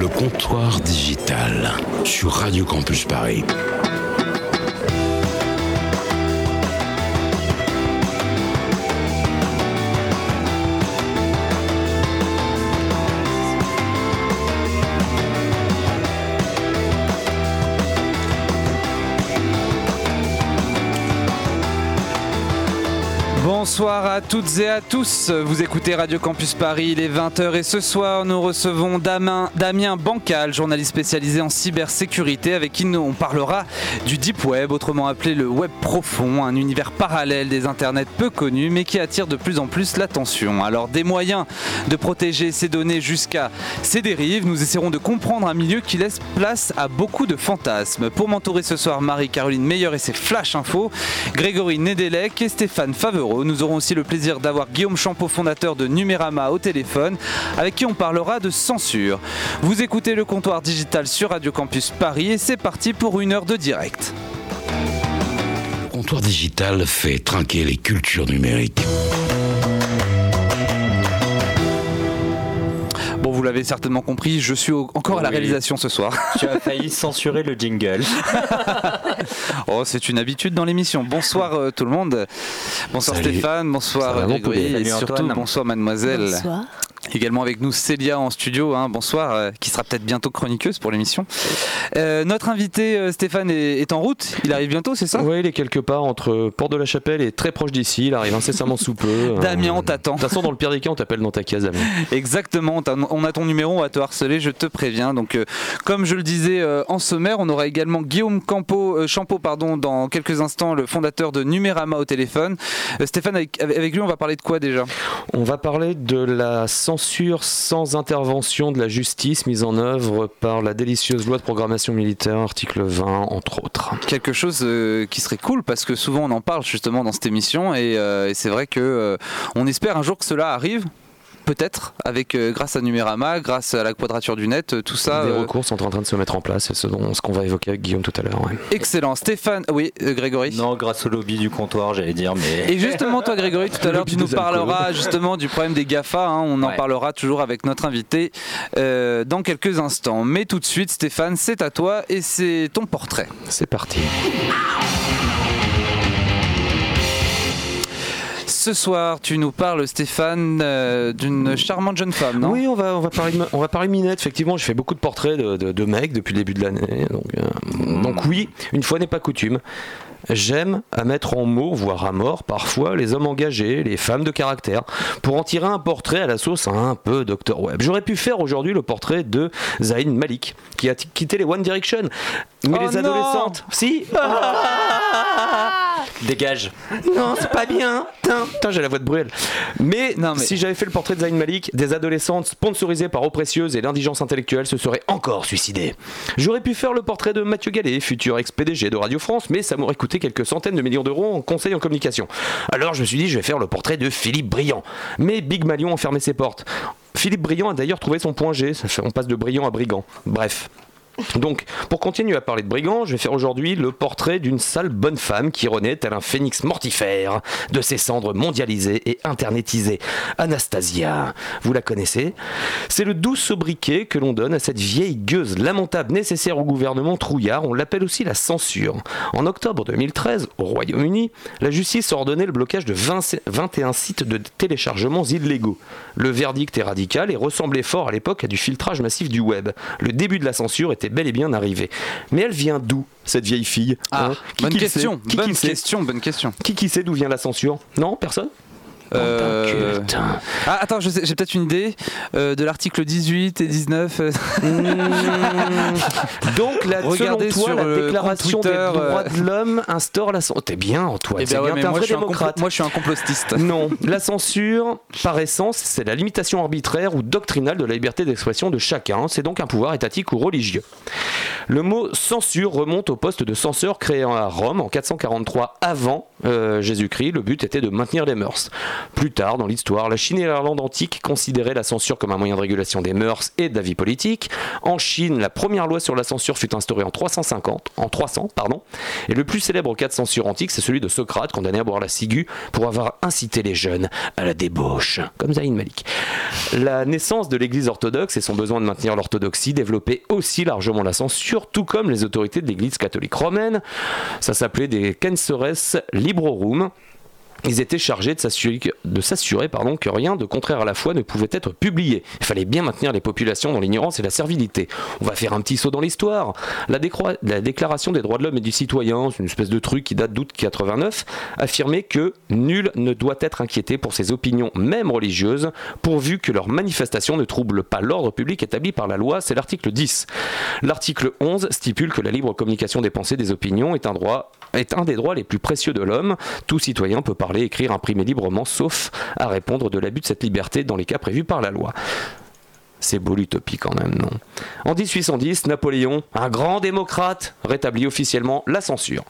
Le comptoir digital sur Radio Campus Paris. Bonsoir à toutes et à tous. Vous écoutez Radio Campus Paris, il est 20h et ce soir nous recevons Damien, Damien Bancal, journaliste spécialisé en cybersécurité avec qui on parlera du Deep Web, autrement appelé le Web profond, un univers parallèle des internets peu connus mais qui attire de plus en plus l'attention. Alors des moyens de protéger ces données jusqu'à ces dérives, nous essaierons de comprendre un milieu qui laisse place à beaucoup de fantasmes. Pour m'entourer ce soir, Marie-Caroline Meilleur et ses Flash Info, Grégory Nedelec et Stéphane Favereau nous aurons aussi le plaisir d'avoir Guillaume Champeau, fondateur de Numérama, au téléphone, avec qui on parlera de censure. Vous écoutez le comptoir digital sur Radio Campus Paris et c'est parti pour une heure de direct. Le comptoir digital fait trinquer les cultures numériques. Vous l'avez certainement compris, je suis encore à la réalisation ce soir. Tu as failli censurer le jingle. oh, c'est une habitude dans l'émission. Bonsoir euh, tout le monde. Bonsoir Stéphane, bonsoir Grégory et surtout bonsoir mademoiselle. Bonsoir. Également avec nous Célia en studio, hein, bonsoir, euh, qui sera peut-être bientôt chroniqueuse pour l'émission. Euh, notre invité euh, Stéphane est, en route, il arrive bientôt, c'est ça? Oui, il est quelque part entre Porte de la Chapelle et très proche d'ici, il arrive incessamment sous peu. Damien, on t'attend. De toute façon, dans le pire des cas, on t'appelle dans ta case, Damien. Exactement, on a ton numéro, on va te harceler, je te préviens. Donc, comme je le disais en sommaire, on aura également Guillaume Campo, Champeau pardon, dans quelques instants, le fondateur de Numérama au téléphone. Stéphane, avec, avec lui, on va parler de quoi déjà? On va parler de la censure sans intervention de la justice mise en œuvre par la délicieuse loi de programmation militaire, article 20, entre autres. Quelque chose euh, qui serait cool parce que souvent on en parle justement dans cette émission et, euh, c'est vrai que euh, on espère un jour que cela arrive peut-être, avec euh, grâce à Numérama, grâce à la quadrature du net, euh, tout ça. Des euh, recours sont en train de se mettre en place, c'est ce, ce qu'on va évoquer avec Guillaume tout à l'heure. Excellent. Stéphane, oui, Grégory Non, grâce au lobby du comptoir, j'allais dire, mais. Et justement, toi, Grégory, tout à l'heure, tu nous parleras justement du problème des GAFA. Hein. on en parlera toujours avec notre invité dans quelques instants. Mais tout de suite, Stéphane, c'est à toi et c'est ton portrait. C'est parti. Ce soir, tu nous parles, Stéphane, euh, d'une charmante jeune femme, non? Oui, on va, on, va parler, on va parler minette. Effectivement, j'ai fait beaucoup de portraits de, mecs depuis le début de l'année. Donc, euh, donc oui, une fois n'est pas coutume. J'aime à mettre en mots, voire à mort parfois, les hommes engagés, les femmes de caractère, pour en tirer un portrait à la sauce un peu Dr Web. J'aurais pu faire aujourd'hui le portrait de Zayn Malik, qui a quitté les One Direction. Mais oh les adolescentes, si Dégage. Non, c'est pas bien. Putain, j'ai la voix de Bruel. Mais, non, mais... si j'avais fait le portrait de Zayn Malik, des adolescentes sponsorisées par eau précieuse et l'indigence intellectuelle se seraient encore suicidées. J'aurais pu faire le portrait de Mathieu Gallet, futur ex-PDG de Radio France, mais ça m'aurait coûté quelques centaines de millions d'euros en conseil en communication. Alors je me suis dit, je vais faire le portrait de Philippe Briand. Mais Big Malion a fermé ses portes. Philippe Briand a d'ailleurs trouvé son point G, on passe de brillant à brigand. Bref. Donc, pour continuer à parler de brigands, je vais faire aujourd'hui le portrait d'une sale bonne femme qui renaît tel un phénix mortifère de ses cendres mondialisées et internetisées. Anastasia, vous la connaissez? C'est le doux sobriquet que l'on donne à cette vieille gueuse lamentable nécessaire au gouvernement trouillard, on l'appelle aussi la censure. En octobre 2013, au Royaume-Uni, la justice a ordonné le blocage de 21 sites de téléchargements illégaux. Le verdict est radical et ressemblait fort à l'époque à du filtrage massif du web. Le début de la censure était bel et bien arrivé. Mais elle vient d'où cette vieille fille ah, hein? Bonne, question, bonne question, bonne question. Qui qui sait d'où vient la censure? Non, personne? Euh... Ah, attends, j'ai peut-être une idée euh, de l'article 18 et 19. Euh. Donc, là, Regardez selon toi, la déclaration des droits de l'homme instaure la censure. T'es bien, Antoine. Eh ben bien, moi, je moi, je suis un complotiste. Non, la censure, par essence, c'est la limitation arbitraire ou doctrinale de la liberté d'expression de chacun. C'est donc un pouvoir étatique ou religieux. Le mot censure remonte au poste de censeur créé à Rome en 443 avant euh, Jésus-Christ. Le but était de maintenir les mœurs. Plus tard dans l'histoire, la Chine et l'Irlande antique considéraient la censure comme un moyen de régulation des mœurs et de la vie politique. En Chine, la première loi sur la censure fut instaurée en 350, en 300, pardon. Et le plus célèbre cas de censure antique, c'est celui de Socrate, condamné à boire la ciguë pour avoir incité les jeunes à la débauche, comme Zayn Malik. La naissance de l'Église orthodoxe et son besoin de maintenir l'orthodoxie développait aussi largement la censure, tout comme les autorités de l'Église catholique romaine. Ça s'appelait des Censores Librorum ils étaient chargés de s'assurer pardon, que rien de contraire à la foi ne pouvait être publié. Il fallait bien maintenir les populations dans l'ignorance et la servilité. On va faire un petit saut dans l'histoire. La, la, déclaration des droits de l'homme et du citoyen, c'est une espèce de truc qui date d'août 89, affirmait que nul ne doit être inquiété pour ses opinions, même religieuses, pourvu que leurs manifestations ne troublent pas l'ordre public établi par la loi. C'est l'article 10. L'article 11 stipule que la libre communication des pensées, des opinions est un droit est un des droits les plus précieux de l'homme. Tout citoyen peut parler, écrire, imprimer librement, sauf à répondre de l'abus de cette liberté dans les cas prévus par la loi. C'est beau l'utopie quand même, non? En 1810, Napoléon, un grand démocrate, rétablit officiellement la censure.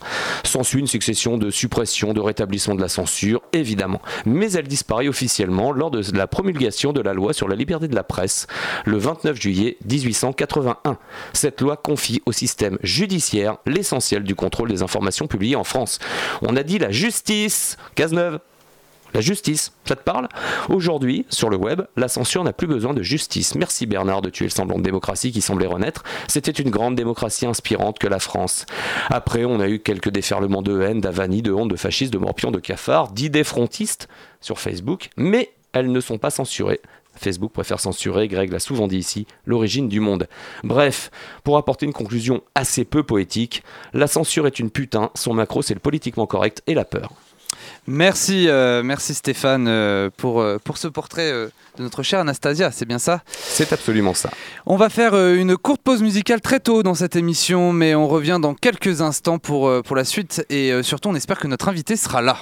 S'ensuit une succession de suppressions, de rétablissement de la censure, évidemment. Mais elle disparaît officiellement lors de la promulgation de la loi sur la liberté de la presse, le 29 juillet 1881. Cette loi confie au système judiciaire l'essentiel du contrôle des informations publiées en France. On a dit la justice, Cazeneuve, la justice, ça te parle? Aujourd'hui, sur le web, la censure n'a plus besoin de justice. Merci Bernard de tuer le semblant de démocratie qui semblait renaître. C'était une grande démocratie inspirante que la France. Après, on a eu quelques déferlements de haine, d'avanie, de honte, de fascistes, de morpions, de cafards, d'idées frontistes sur Facebook, mais elles ne sont pas censurées. Facebook préfère censurer, Greg l'a souvent dit ici, l'origine du monde. Bref, pour apporter une conclusion assez peu poétique, la censure est une putain, son macro c'est le politiquement correct et la peur. Merci, euh, merci Stéphane euh, pour, euh, pour ce portrait de notre chère Anastasia, c'est bien ça? C'est absolument ça. On va faire une courte pause musicale très tôt dans cette émission, mais on revient dans quelques instants pour, pour la suite et surtout on espère que notre invité sera là.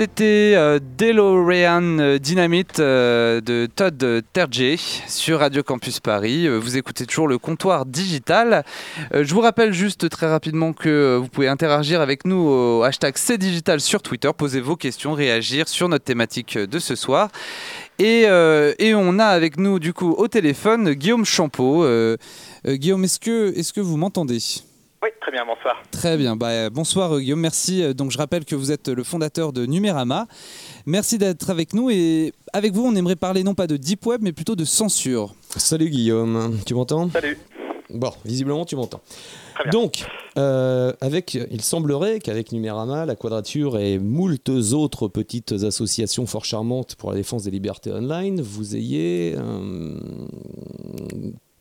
C'était euh, DeLorean euh, Dynamite euh, de Todd Terje sur Radio Campus Paris. Vous écoutez toujours le comptoir digital. je vous rappelle juste très rapidement que vous pouvez interagir avec nous au hashtag CDigital sur Twitter, poser vos questions, réagir sur notre thématique de ce soir. Et, on a avec nous du coup au téléphone Guillaume Champeau. Guillaume, est-ce que, est -ce que vous m'entendez? Très bien, bonsoir. Très bien, bah, bonsoir Guillaume, merci. Euh, donc je rappelle que vous êtes le fondateur de Numérama. Merci d'être avec nous et avec vous on aimerait parler non pas de Deep Web mais plutôt de censure. Salut Guillaume, tu m'entends? Salut. Bon, visiblement tu m'entends. Donc, euh, avec, il semblerait qu'avec Numérama, la Quadrature et moult autres petites associations fort charmantes pour la défense des libertés online, vous ayez euh,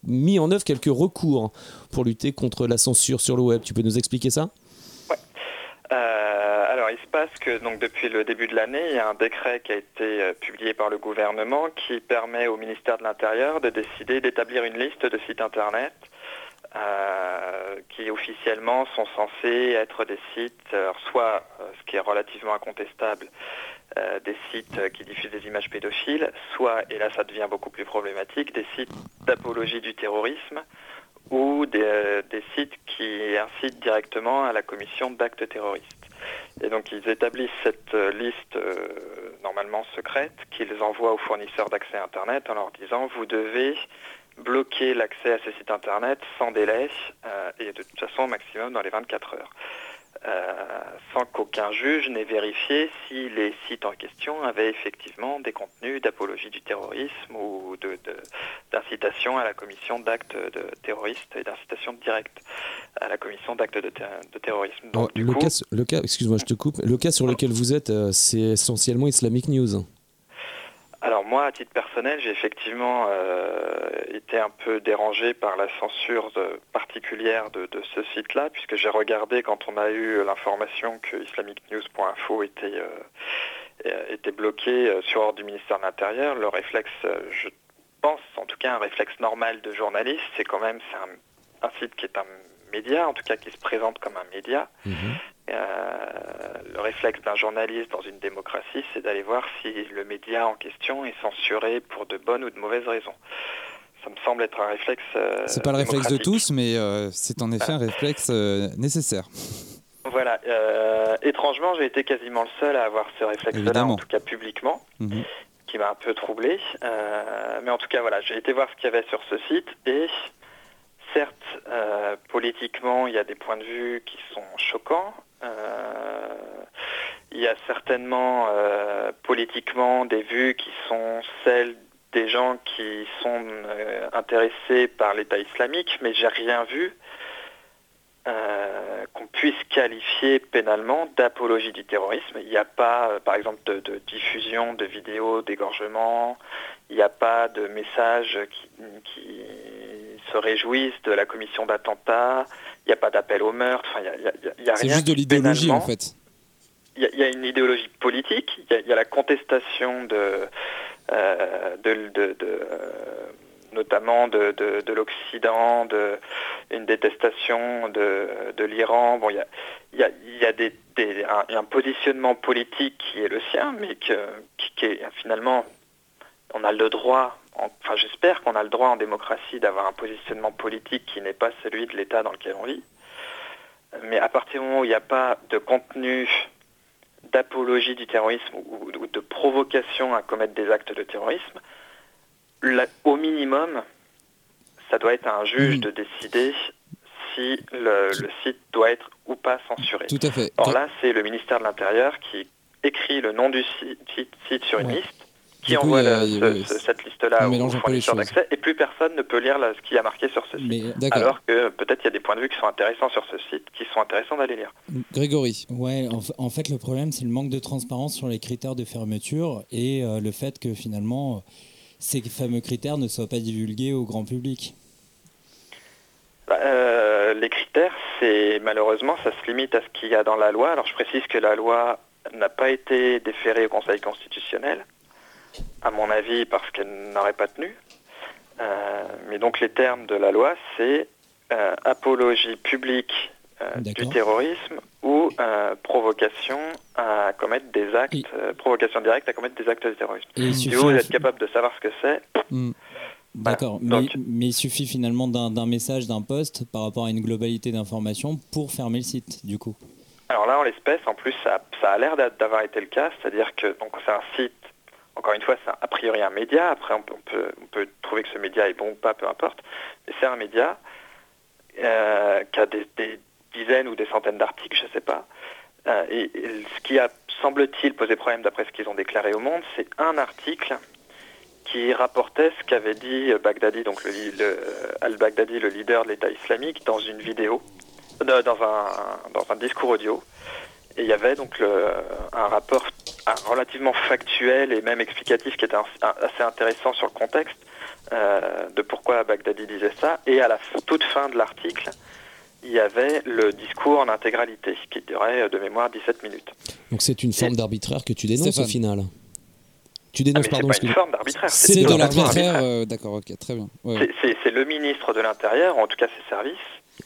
mis en œuvre quelques recours pour lutter contre la censure sur le web. Tu peux nous expliquer ça? Oui. Euh, alors, il se passe que donc, depuis le début de l'année, il y a un décret qui a été euh, publié par le gouvernement qui permet au ministère de l'Intérieur de décider d'établir une liste de sites Internet euh, qui officiellement sont censés être des sites, soit ce qui est relativement incontestable, euh, des sites qui diffusent des images pédophiles, soit, et là ça devient beaucoup plus problématique, des sites d'apologie du terrorisme ou des, euh, sites qui incitent directement à la commission d'actes terroristes. Et donc ils établissent cette euh, liste normalement secrète qu'ils envoient aux fournisseurs d'accès Internet en leur disant vous devez bloquer l'accès à ces sites Internet sans délai et de toute façon au maximum dans les 24 heures. Euh, sans qu'aucun juge n'ait vérifié si les sites en question avaient effectivement des contenus d'apologie du terrorisme ou d'incitation à la commission d'actes de terroristes et d'incitation directe à la commission d'actes de, terrorisme. le, cas, le cas, excuse-moi, je te coupe. Le cas sur lequel vous êtes, euh, c'est essentiellement Islamic News. Alors moi, à titre personnel, j'ai effectivement euh, été un peu dérangé par la censure particulière de, ce site-là, puisque j'ai regardé quand on a eu l'information que islamicnews.info était, euh, était bloqué euh, sur ordre du ministère de l'Intérieur. Le réflexe, je pense, en tout cas un réflexe normal de journaliste, c'est quand même un, site qui est un média, en tout cas qui se présente comme un média. Mhm. Euh, le réflexe d'un journaliste dans une démocratie, c'est d'aller voir si le média en question est censuré pour de bonnes ou de mauvaises raisons. Ça me semble être un réflexe. Euh, c'est pas le réflexe de tous, mais euh, c'est en effet un réflexe nécessaire. Voilà. étrangement, j'ai été quasiment le seul à avoir ce réflexe-là, en tout cas publiquement, mhm. qui m'a un peu troublé. mais en tout cas, voilà, j'ai été voir ce qu'il y avait sur ce site et certes, politiquement, il y a des points de vue qui sont choquants. Euh, il y a certainement euh, politiquement des vues qui sont celles des gens qui sont euh, intéressés par l'État islamique, mais j'ai rien vu qu'on puisse qualifier pénalement d'apologie du terrorisme. Il n'y a pas, par exemple, de, diffusion de vidéos d'égorgement, il n'y a pas de messages qui, se réjouissent de la commission d'attentats, il n'y a pas d'appel au meurtre, il n'y a, rien. C'est juste de l'idéologie en fait. Il y, a une idéologie politique, il y, a la contestation de, euh, de, euh, notamment de, l'Occident, de, une détestation de, l'Iran. Bon, il y a, y a, des, un, positionnement politique qui est le sien, mais qui, qui est finalement, on a le droit enfin j'espère qu'on a le droit en démocratie d'avoir un positionnement politique qui n'est pas celui de l'État dans lequel on vit. Mais à partir du moment où il n'y a pas de contenu d'apologie du terrorisme ou, de provocation à commettre des actes de terrorisme, au minimum, ça doit être à un juge de décider si le, site doit être ou pas censuré. Tout à fait. Or là, c'est le ministère de l'Intérieur qui écrit le nom du site, sur une liste qui envoie cette liste-là aux fournisseurs d'accès et plus personne ne peut lire ce qui a marqué sur ce site. Alors que peut-être il y a des points de vue qui sont intéressants sur ce site, qui sont intéressants d'aller lire. Grégory. Ouais, en, fait le problème c'est le manque de transparence sur les critères de fermeture et euh, le fait que finalement ces fameux critères ne soient pas divulgués au grand public. Bah, euh, les critères, c'est malheureusement, ça se limite à ce qu'il y a dans la loi. Alors je précise que la loi n'a pas été déférée au Conseil constitutionnel à mon avis, parce qu'elle n'aurait pas tenu. Euh, mais donc les termes de la loi, c'est euh, apologie publique du terrorisme ou provocation à commettre des actes, provocation directe à commettre des actes de terrorisme. si vous êtes capable de savoir ce que c'est. Hmm. D'accord, mais, il suffit finalement d'un message, d'un post par rapport à une globalité d'informations pour fermer le site, du coup. Alors là, en l'espèce, en plus, ça, a l'air d'avoir été le cas, c'est-à-dire que c'est un site, encore une fois, c'est a priori un média, après on peut, trouver que ce média est bon ou pas, peu importe, mais c'est un média euh, qui a des, dizaines ou des centaines d'articles, je ne sais pas. Euh, et, ce qui a, semble-t-il, posé problème d'après ce qu'ils ont déclaré au monde, c'est un article qui rapportait ce qu'avait dit Baghdadi, donc le, al-Baghdadi, le leader de l'État islamique, dans une vidéo, dans un discours audio. Et il y avait donc un rapport relativement factuel et même explicatif qui était assez intéressant sur le contexte euh, de pourquoi Baghdadi disait ça. Et à la toute fin de l'article, il y avait le discours en intégralité, qui durait de mémoire 17 minutes. Donc c'est une forme d'arbitraire que tu dénonces au final tu dénonces, ah, pardon, c'est une forme d'arbitraire. C'est de l'arbitraire, euh, d'accord, ok, très bien. C'est le ministre de l'Intérieur, en tout cas ses services,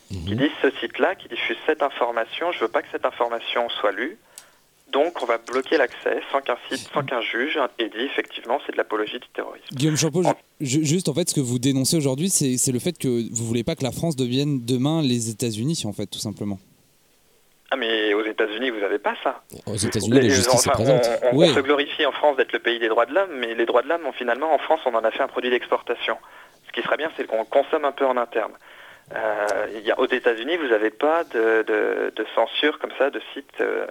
qui mhm. dit ce site-là, qui diffuse cette information, je veux pas que cette information soit lue, donc on va bloquer l'accès sans qu'un site, sans qu'un juge ait dit effectivement c'est de l'apologie du terrorisme. Guillaume Champeau, juste en fait ce que vous dénoncez aujourd'hui, c'est le fait que vous voulez pas que la France devienne demain les États-Unis, en fait, tout simplement. Ah mais aux États-Unis vous n'avez pas ça. Aux États-Unis la justice est présente. On, se glorifie en France d'être le pays des droits de l'homme, mais les droits de l'homme, finalement en France on en a fait un produit d'exportation. Ce qui serait bien c'est qu'on consomme un peu en interne. Euh, y a, aux États-Unis, vous n'avez pas de, censure comme ça de sites euh,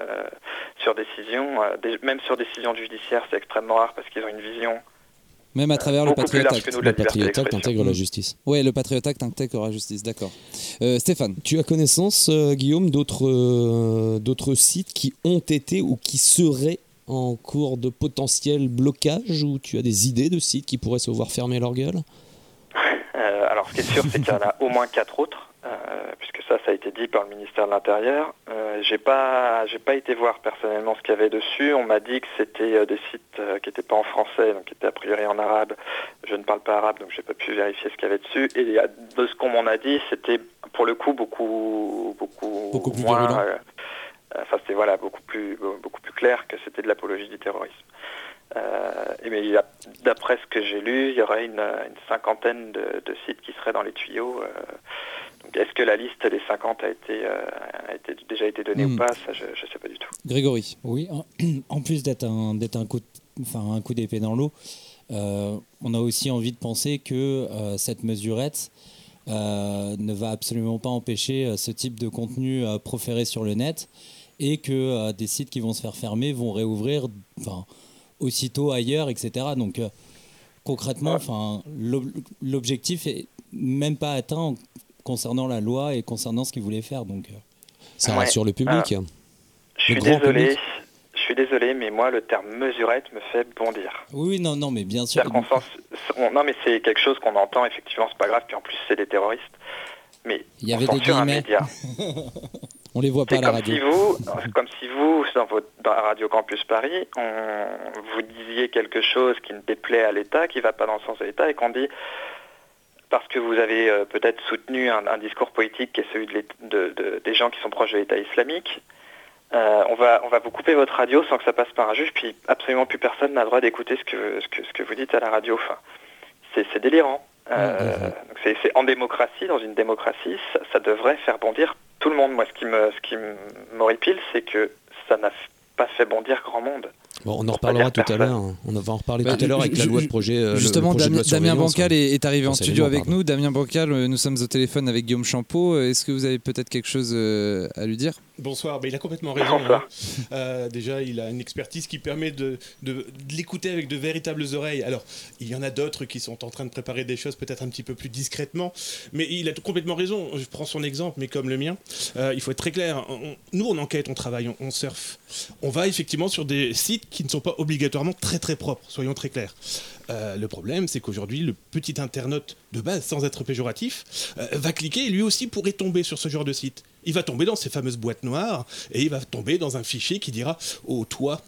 sur décision, euh, même sur décision judiciaire, c'est extrêmement rare parce qu'ils ont une vision même à travers le Patriot Act. Le Patriot Act intègre la justice. Oui, le Patriot Act intègre la justice, d'accord. Euh, Stéphane. Tu as connaissance, euh, Guillaume, d'autres euh, d'autres sites qui ont été ou qui seraient en cours de potentiel blocage ou tu as des idées de sites qui pourraient se voir fermer leur gueule? Alors, ce qui est sûr, c'est qu'il y en a au moins quatre autres. Euh, puisque ça, ça a été dit par le ministère de l'Intérieur. Euh, j'ai pas, j'ai pas été voir personnellement ce qu'il y avait dessus. On m'a dit que c'était euh, des sites qui n'étaient pas en français, donc qui étaient a priori en arabe. Je ne parle pas arabe, donc j'ai pas pu vérifier ce qu'il y avait dessus. Et de ce qu'on m'en a dit, c'était pour le coup beaucoup, beaucoup, beaucoup plus moins. Enfin, c'était voilà beaucoup plus, beaucoup plus clair que c'était de l'apologie du terrorisme. Et mais d'après ce que j'ai lu, il y aurait une, cinquantaine de, de, sites qui seraient dans les tuyaux. Est-ce que la liste des 50 a été, euh, déjà été donnée ou hmm. pas? Ça, je ne sais pas du tout. Grégory Oui, en plus d'être un, un coup, enfin, un coup d'épée dans l'eau, euh, on a aussi envie de penser que euh, cette mesurette ne va absolument pas empêcher ce type de contenu proféré sur le net et que des sites qui vont se faire fermer vont réouvrir aussitôt ailleurs, etc. Donc concrètement, enfin, l'objectif est même pas atteint concernant la loi et concernant ce qu'il voulait faire. Donc, euh. ça rassure le public. Ah. je suis désolé. Je suis désolé, mais moi, le terme mesurette me fait bondir. Oui, non, non, mais bien sûr. non, mais c'est quelque chose qu'on entend, effectivement, c'est pas grave, puis en plus, c'est des terroristes. Mais il y avait des un média. on les voit pas à la radio. Si vous, comme si vous, dans, votre, dans Radio Campus Paris, on, vous disiez quelque chose qui ne déplaît à l'État, qui ne va pas dans le sens de l'État, et qu'on dit parce que vous avez euh, peut-être soutenu un, discours politique qui est celui de, des gens qui sont proches de l'État islamique. Euh, on, va, on va vous couper votre radio sans que ça passe par un juge, puis absolument plus personne n'a le droit d'écouter ce que, ce, que, ce que vous dites à la radio. Enfin, c'est délirant. Euh, c'est en démocratie, dans une démocratie, ça, devrait faire bondir tout le monde. Moi, ce qui me, ce qui m'horripile, c'est que ça n'a pas fait bondir grand monde on en reparlera tout à l'heure. On va en reparler bah, tout à l'heure avec la loi de projet. Euh, justement, Damien, Bancal est, arrivé en studio avec nous. Damien Bancal, euh, nous sommes au téléphone avec Guillaume Champeau. Est-ce que vous avez peut-être quelque chose euh, à lui dire? Bonsoir. il a complètement raison. Hein. déjà, il a une expertise qui permet de, l'écouter avec de véritables oreilles. Alors, il y en a d'autres qui sont en train de préparer des choses peut-être un petit peu plus discrètement. Mais il a complètement raison. Je prends son exemple, mais comme le mien. il faut être très clair. nous, on enquête, on travaille, on, on surfe. On va effectivement sur des sites qui ne sont pas obligatoirement très très propres, soyons très clairs. Euh, le problème, c'est qu'aujourd'hui, le petit internaute de base, sans être péjoratif, euh, va cliquer et lui aussi pourrait tomber sur ce genre de site. Il va tomber dans ces fameuses boîtes noires et il va tomber dans un fichier qui dira Oh, toi,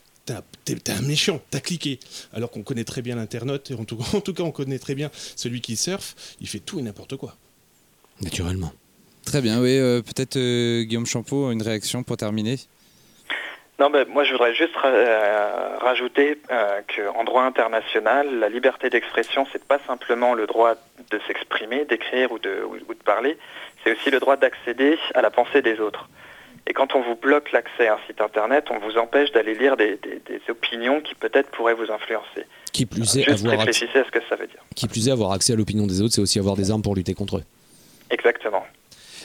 t'es un méchant, t'as cliqué. Alors qu'on connaît très bien l'internaute, et en tout, en tout, cas on connaît très bien celui qui surfe, il fait tout et n'importe quoi. Naturellement. Très bien, oui, peut-être Guillaume Champeau, une réaction pour terminer? Non, mais moi je voudrais juste rajouter qu'en droit international, la liberté d'expression, c'est pas simplement le droit de s'exprimer, d'écrire ou de, ou de parler, c'est aussi le droit d'accéder à la pensée des autres. Et quand on vous bloque l'accès à un site internet, on vous empêche d'aller lire des, opinions qui peut-être pourraient vous influencer. Qui plus est, avoir réfléchissez à ce que ça veut dire. Qui plus est, avoir accès à l'opinion des autres, c'est aussi avoir des armes pour lutter contre eux. Exactement.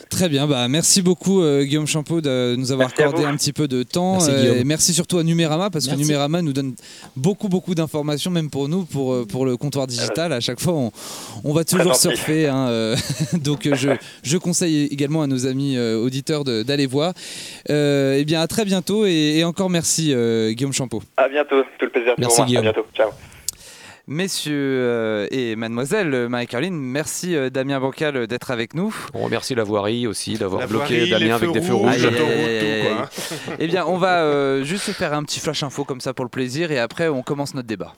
Très bien, bah, merci beaucoup euh, Guillaume Champeau de nous avoir accordé un petit peu de temps. Merci, euh, et merci surtout à Numérama parce que Numérama nous donne beaucoup beaucoup d'informations, même pour nous, pour, euh, pour le comptoir digital. À chaque fois, on, va toujours surfer. Hein, donc je, je, conseille également à nos amis auditeurs d'aller voir. et eh bien à très bientôt et, encore merci Guillaume Champeau. À bientôt, tout le plaisir. Merci Guillaume. À bientôt, ciao. Messieurs euh, et mademoiselle euh, Marie-Caroline, merci euh, Damien Bancal d'être avec nous. On remercie la voirie aussi d'avoir bloqué Damien avec des feux rouges. eh bien, on va juste faire un petit flash info comme ça pour le plaisir et après on commence notre débat.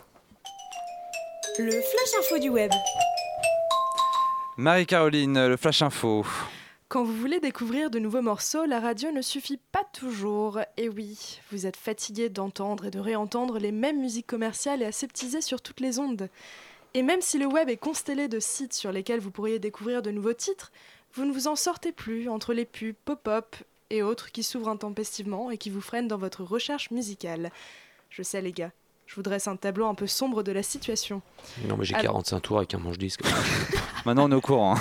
Le flash info du web. Marie-Caroline, le flash info. Quand vous voulez découvrir de nouveaux morceaux, la radio ne suffit pas toujours. Et oui, vous êtes fatigué d'entendre et de réentendre les mêmes musiques commerciales et aseptisées sur toutes les ondes. Et même si le web est constellé de sites sur lesquels vous pourriez découvrir de nouveaux titres, vous ne vous en sortez plus entre les pubs, pop-up et autres qui s'ouvrent intempestivement et qui vous freinent dans votre recherche musicale. Je sais les gars, je vous dresse un tableau un peu sombre de la situation. Non, mais j'ai 45 tours avec un manche-disque. Maintenant, on est au courant.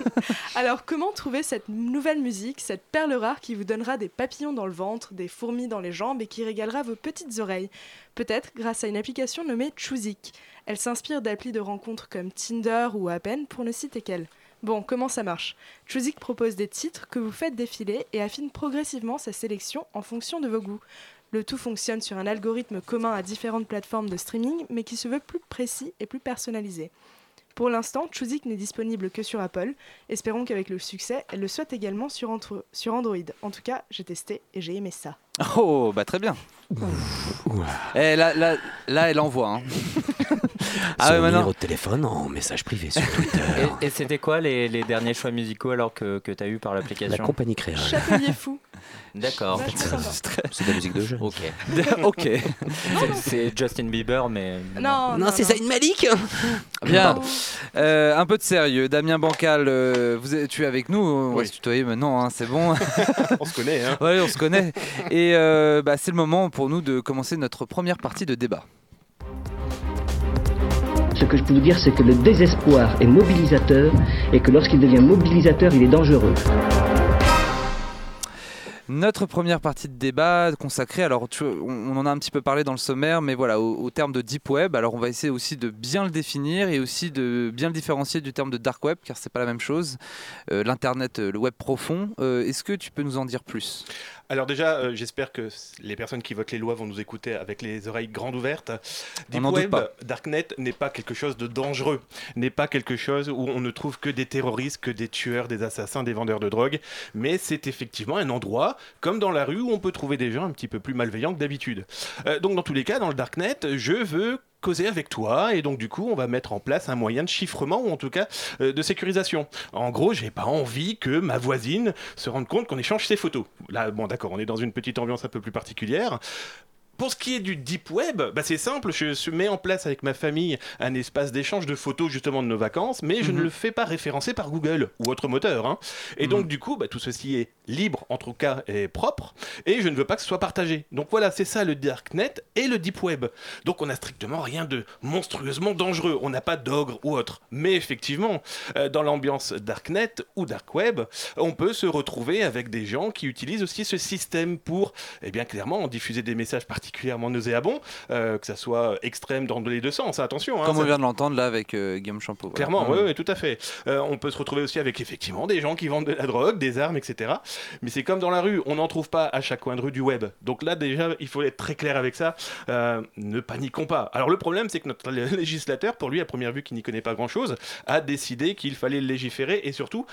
Alors, comment trouver cette nouvelle musique, cette perle rare qui vous donnera des papillons dans le ventre, des fourmis dans les jambes et qui régalera vos petites oreilles? Peut-être grâce à une application nommée Choosic. Elle s'inspire d'applis de rencontres comme Tinder ou Appen pour ne citer qu'elle. Bon, comment ça marche? Choosic propose des titres que vous faites défiler et affine progressivement sa sélection en fonction de vos goûts. Le tout fonctionne sur un algorithme commun à différentes plateformes de streaming, mais qui se veut plus précis et plus personnalisé. Pour l'instant, Chuzik n'est disponible que sur Apple. Espérons qu'avec le succès, elle le soit également sur, Android. En tout cas, j'ai testé et j'ai aimé ça. Oh, bah très bien. Et eh, là, là, là, elle envoie. Hein. ah ouais, numéro de téléphone en message privé sur Twitter. Et, c'était quoi les, derniers choix musicaux alors que, que tu as eu par l'application? La compagnie créole. Chapelier fou. D'accord. C'est de la musique de jeu. Ok. ok. C'est Justin Bieber, mais. Non, non, c'est Zayn Malik. Bien. Euh, un peu de sérieux. Damien Bancal, euh, vous tu es avec nous. On va se tutoyer maintenant, hein, c'est bon. on se connaît. Hein. Oui, on se connaît. Et euh, bah, c'est le moment pour nous de commencer notre première partie de débat. Ce que je peux vous dire, c'est que le désespoir est mobilisateur et que lorsqu'il devient mobilisateur, il est dangereux. Notre première partie de débat consacrée, alors on, en a un petit peu parlé dans le sommaire, mais voilà, au, terme de deep web, alors on va essayer aussi de bien le définir et aussi de bien le différencier du terme de dark web, car c'est pas la même chose. Euh, l'internet, le web profond. Euh, est-ce que tu peux nous en dire plus? Alors déjà, euh, j'espère que les personnes qui votent les lois vont nous écouter avec les oreilles grandes ouvertes. Deep Web, Darknet n'est pas quelque chose de dangereux, n'est pas quelque chose où on ne trouve que des terroristes, que des tueurs, des assassins, des vendeurs de drogue, mais c'est effectivement un endroit, comme dans la rue, où on peut trouver des gens un petit peu plus malveillants que d'habitude. Euh, donc dans tous les cas, dans le Darknet, je veux causer avec toi et donc du coup on va mettre en place un moyen de chiffrement ou en tout cas euh, de sécurisation. En gros, j'ai pas envie que ma voisine se rende compte qu'on échange ses photos. Là, bon d'accord, on est dans une petite ambiance un peu plus particulière. Pour ce qui est du deep web, bah c'est simple, je mets en place avec ma famille un espace d'échange de photos justement de nos vacances, mais je ne mhm. le fais pas référencer par Google ou autre moteur. Hein. Et donc mhm. du coup, bah, tout ceci est libre, en tout cas, et propre, et je ne veux pas que ce soit partagé. Donc voilà, c'est ça le darknet et le deep web. Donc on n'a strictement rien de monstrueusement dangereux, on n'a pas d'ogre ou autre. Mais effectivement, euh, dans l'ambiance darknet ou dark web, on peut se retrouver avec des gens qui utilisent aussi ce système pour, eh bien clairement, diffuser des messages particuliers particulièrement nauséabond, euh, que ça soit extrême dans les deux sens, attention. Hein, Comme on vient de l'entendre là avec euh, Guillaume Champeau. Clairement, mmh. oui, tout à fait. Euh, on peut se retrouver aussi avec effectivement des gens qui vendent de la drogue, des armes, etc. Mais c'est comme dans la rue, on n'en trouve pas à chaque coin de rue du web. Donc là, déjà, il faut être très clair avec ça. ne paniquons pas. Alors le problème, c'est que notre législateur, pour lui, à première vue, qui n'y connaît pas grand-chose, a décidé qu'il fallait légiférer et surtout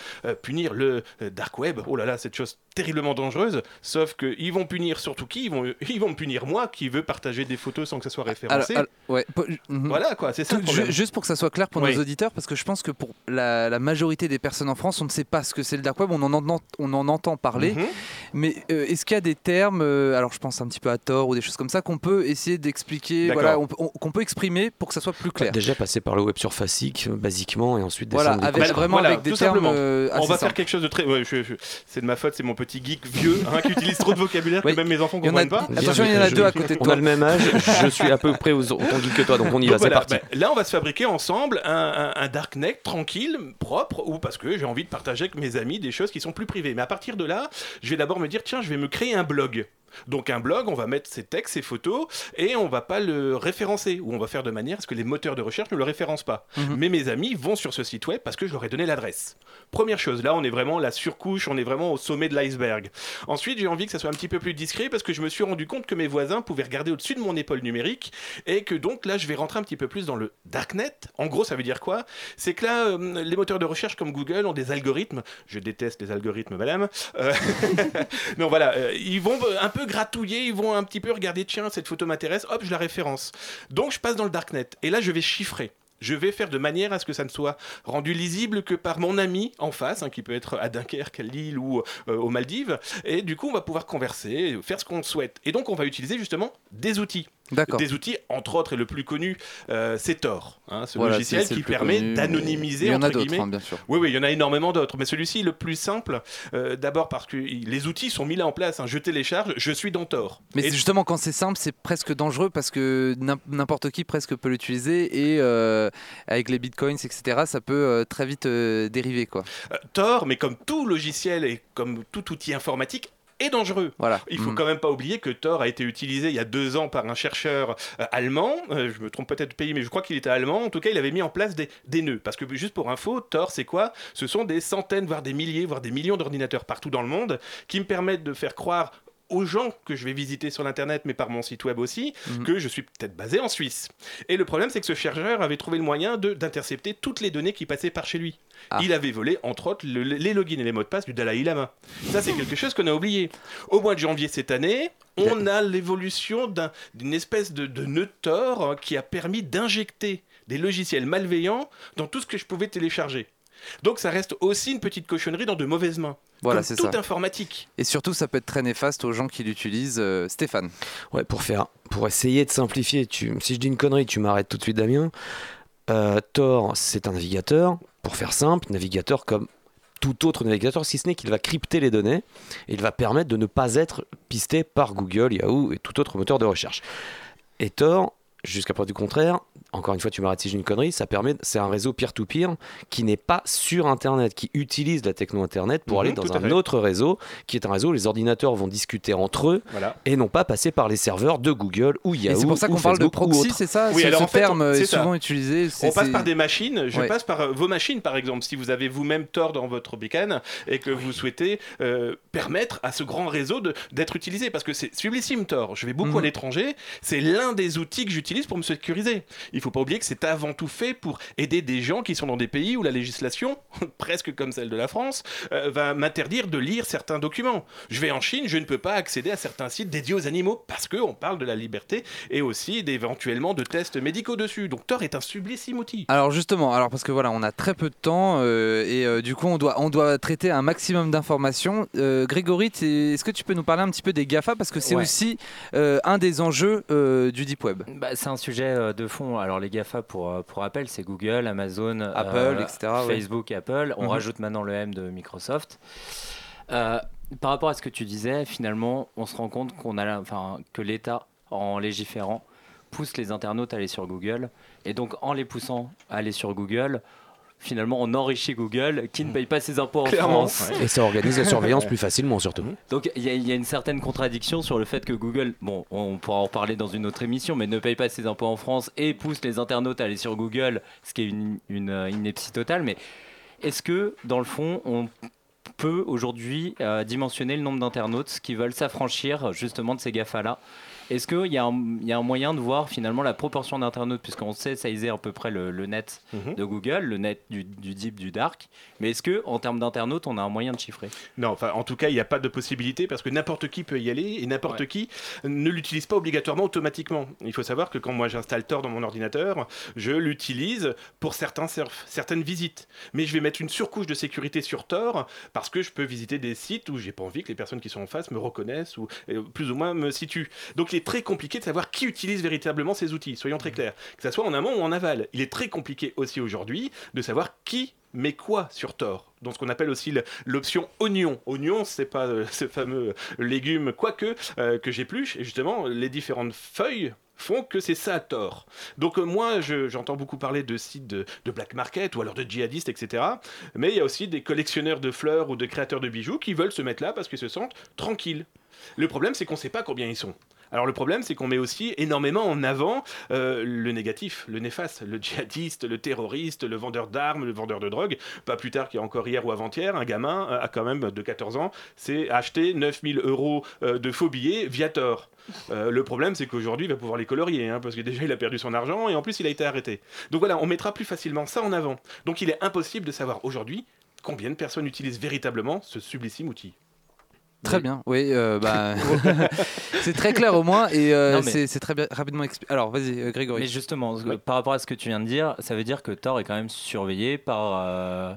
punir le dark web. Oh là là, cette chose terriblement dangereuse. Sauf qu'ils vont punir surtout qui? Ils vont, ils vont me punir moi moi qui veux partager des photos sans que ça soit référencé. ouais, mhm. Voilà quoi, c'est ça. juste pour que ça soit clair pour nos auditeurs, parce que je pense que pour la, majorité des personnes en France, on ne sait pas ce que c'est le dark web. On en, entend, on en entend parler, mhm. mais euh, est-ce qu'il y a des termes, euh, alors je pense un petit peu à tort ou des choses comme ça, qu'on peut essayer d'expliquer, voilà, qu'on peut exprimer pour que ça soit plus clair? déjà passer par le web surfacique basiquement et ensuite voilà, avec, vraiment avec des termes. on va faire quelque chose de très. c'est de ma faute, c'est mon petit geek vieux hein, qui utilise trop de vocabulaire que même mes enfants comprennent pas. Attention, il y en a deux à côté de toi. On a le même âge, je suis à peu près autant geek que toi, donc on y va, c'est parti. Bah, là, on va se fabriquer ensemble un, un, darknet tranquille, propre, ou parce que j'ai envie de partager avec mes amis des choses qui sont plus privées. Mais à partir de là, je vais d'abord me dire, tiens, je vais me créer un blog. Donc un blog, on va mettre ses textes, ses photos, et on va pas le référencer, ou on va faire de manière à ce que les moteurs de recherche ne le référencent pas. Mhm. Mais mes amis vont sur ce site web parce que je leur ai donné l'adresse. Première chose, là on est vraiment la surcouche, on est vraiment au sommet de l'iceberg. Ensuite j'ai envie que ça soit un petit peu plus discret parce que je me suis rendu compte que mes voisins pouvaient regarder au-dessus de mon épaule numérique, et que donc là je vais rentrer un petit peu plus dans le darknet. En gros ça veut dire quoi? C'est que là euh, les moteurs de recherche comme Google ont des algorithmes, je déteste les algorithmes madame, euh, non voilà, euh, ils vont un peu gratouiller, ils vont un petit peu regarder, tiens, cette photo m'intéresse, hop, je la référence. Donc je passe dans le darknet. Et là, je vais chiffrer. Je vais faire de manière à ce que ça ne soit rendu lisible que par mon ami en face, hein, qui peut être à Dunkerque, à Lille ou euh, aux Maldives. Et du coup, on va pouvoir converser, faire ce qu'on souhaite. Et donc, on va utiliser justement des outils. Des outils, entre autres, et le plus connu, euh, c'est Tor, hein, ce logiciel qui permet d'anonymiser. Il y en a d'autres, hein, bien sûr. Oui, oui, il y en a énormément d'autres, mais celui-ci le plus simple. Euh, d'abord parce que les outils sont mis là en place. Hein. Je télécharge, je suis dans Tor. Mais justement, quand c'est simple, c'est presque dangereux parce que n'importe qui presque peut l'utiliser et euh, avec les bitcoins, etc., ça peut très vite dériver, quoi. Tor, mais comme tout logiciel et comme tout outil informatique, et dangereux. Voilà. Il faut mm. quand même pas oublier que Tor a été utilisé il y a deux ans par un chercheur euh, allemand. Euh, je me trompe peut-être de pays, mais je crois qu'il était allemand. En tout cas, il avait mis en place des, des nœuds. Parce que juste pour info, Tor, c'est quoi? Ce sont des centaines, voire des milliers, voire des millions d'ordinateurs partout dans le monde qui me permettent de faire croire aux gens que je vais visiter sur l'internet, mais par mon site web aussi, mhm. que je suis peut-être basé en Suisse. Et le problème, c'est que ce chercheur avait trouvé le moyen d'intercepter toutes les données qui passaient par chez lui. Ah. Il avait volé, entre autres, les logins et les mots de passe du Dalai Lama. Ça, c'est quelque chose qu'on a oublié. Au mois de janvier cette année, on a l'évolution d'une espèce de, de nœud Tor qui a permis d'injecter des logiciels malveillants dans tout ce que je pouvais télécharger. Donc ça reste aussi une petite cochonnerie dans de mauvaises mains. Voilà, c'est toute informatique. Et surtout, ça peut être très néfaste aux gens qui l'utilisent. Euh, Stéphane. Ouais, pour faire, pour essayer de simplifier. Tu, si je dis une connerie, tu m'arrêtes tout de suite, Damien. Euh, Tor, c'est un navigateur. Pour faire simple, navigateur comme tout autre navigateur, si ce n'est qu'il va crypter les données et il va permettre de ne pas être pisté par Google, Yahoo et tout autre moteur de recherche. Et Tor, jusqu'à preuve du contraire, encore une fois, tu m'arrêtes si j'ai une connerie, ça permet, c'est un réseau peer-to-peer qui n'est pas sur Internet, qui utilise la techno Internet pour mhm, aller dans un autre réseau, qui est un réseau où les ordinateurs vont discuter entre eux et non pas passer par les serveurs de Google ou Yahoo. C'est pour ça qu'on parle de proxy, c'est ça Oui, alors ce terme est, souvent utilisé. on passe par des machines, je passe par euh, vos machines par exemple, si vous avez vous-même Tor dans votre bécane et que vous souhaitez euh, permettre à ce grand réseau d'être utilisé, parce que c'est sublissime Tor, je vais beaucoup mhm. à l'étranger, c'est l'un des outils que j'utilise pour me sécuriser. Il faut pas oublier que c'est avant tout fait pour aider des gens qui sont dans des pays où la législation, presque comme celle de la France, euh, va m'interdire de lire certains documents. Je vais en Chine, je ne peux pas accéder à certains sites dédiés aux animaux parce qu'on parle de la liberté et aussi éventuellement de tests médicaux dessus. Donc Tor est un sublissime outil. Alors justement, alors parce que voilà, on a très peu de temps euh, et euh, du coup on doit, on doit traiter un maximum d'informations. Grégory, est-ce que tu peux nous parler un petit peu des GAFA? Parce que c'est aussi un des enjeux du deep web. Bah, c'est un sujet de fond. Alors les GAFA, pour, euh, pour rappel, c'est Google, Amazon, Apple, euh, etc., Facebook, Apple. On mhm. rajoute maintenant le M de Microsoft. Euh, par rapport à ce que tu disais, finalement, on se rend compte qu'on a, enfin, que l'État, en légiférant, pousse les internautes à aller sur Google. Et donc, en les poussant à aller sur Google, finalement on enrichit Google qui ne paye pas ses impôts en France. Et ça organise la surveillance plus facilement surtout. Donc il y, a une certaine contradiction sur le fait que Google, bon on pourra en parler dans une autre émission, mais ne paye pas ses impôts en France et pousse les internautes à aller sur Google, ce qui est une, une ineptie totale. Mais est-ce que dans le fond on peut aujourd'hui euh, dimensionner le nombre d'internautes qui veulent s'affranchir justement de ces GAFA-là? Est-ce qu'il y, a un- il y a un moyen de voir finalement la proportion d'internautes, puisqu'on sait sizer à peu près le, le net Mhm. de Google, le net du, du deep, du dark, mais est-ce que en termes d'internautes, on a un moyen de chiffrer? Non, enfin, en tout cas, il n'y a pas de possibilité parce que n'importe qui peut y aller et n'importe qui ne l'utilise pas obligatoirement automatiquement. Il faut savoir que quand moi j'installe Tor dans mon ordinateur, je l'utilise pour certains surf, certaines visites. Mais je vais mettre une surcouche de sécurité sur Tor parce que je peux visiter des sites où j'ai pas envie que les personnes qui sont en face me reconnaissent ou euh, plus ou moins me situent. Donc est très compliqué de savoir qui utilise véritablement ces outils, soyons très clairs. Que ce soit en amont ou en aval. Il est très compliqué aussi aujourd'hui de savoir qui met quoi sur Tor donc ce qu'on appelle aussi l'option oignon. Oignon, c'est pas euh, ce fameux légume, quoique, euh, que j'épluche. Et justement, les différentes feuilles font que c'est ça Tor. Donc euh, moi, je- j'entends beaucoup parler de sites de, de black market ou alors de djihadistes, etc. Mais il y a aussi des collectionneurs de fleurs ou de créateurs de bijoux qui veulent se mettre là parce qu'ils se sentent tranquilles. Le problème, c'est qu'on ne sait pas combien ils sont. Alors le problème, c'est qu'on met aussi énormément en avant euh, le négatif, le néfaste, le djihadiste, le terroriste, le vendeur d'armes, le vendeur de drogue. Pas plus tard qu'il y a encore hier ou avant-hier, un gamin euh, a quand même de 14 ans, s'est acheté 9000 euros euh, de faux billets via Tor. Le problème, c'est qu'aujourd'hui, il va pouvoir les colorier, hein, parce que déjà, il a perdu son argent et en plus, il a été arrêté. Donc voilà, on mettra plus facilement ça en avant. Donc il est impossible de savoir aujourd'hui combien de personnes utilisent véritablement ce sublissime outil. Très bien, oui, euh, bah, c'est très clair au moins et euh, mais- c'est très bien, rapidement expliqué. Alors vas-y, euh, Grégory. Mais justement, par rapport à ce que tu viens de dire, ça veut dire que Thor est quand même surveillé par euh,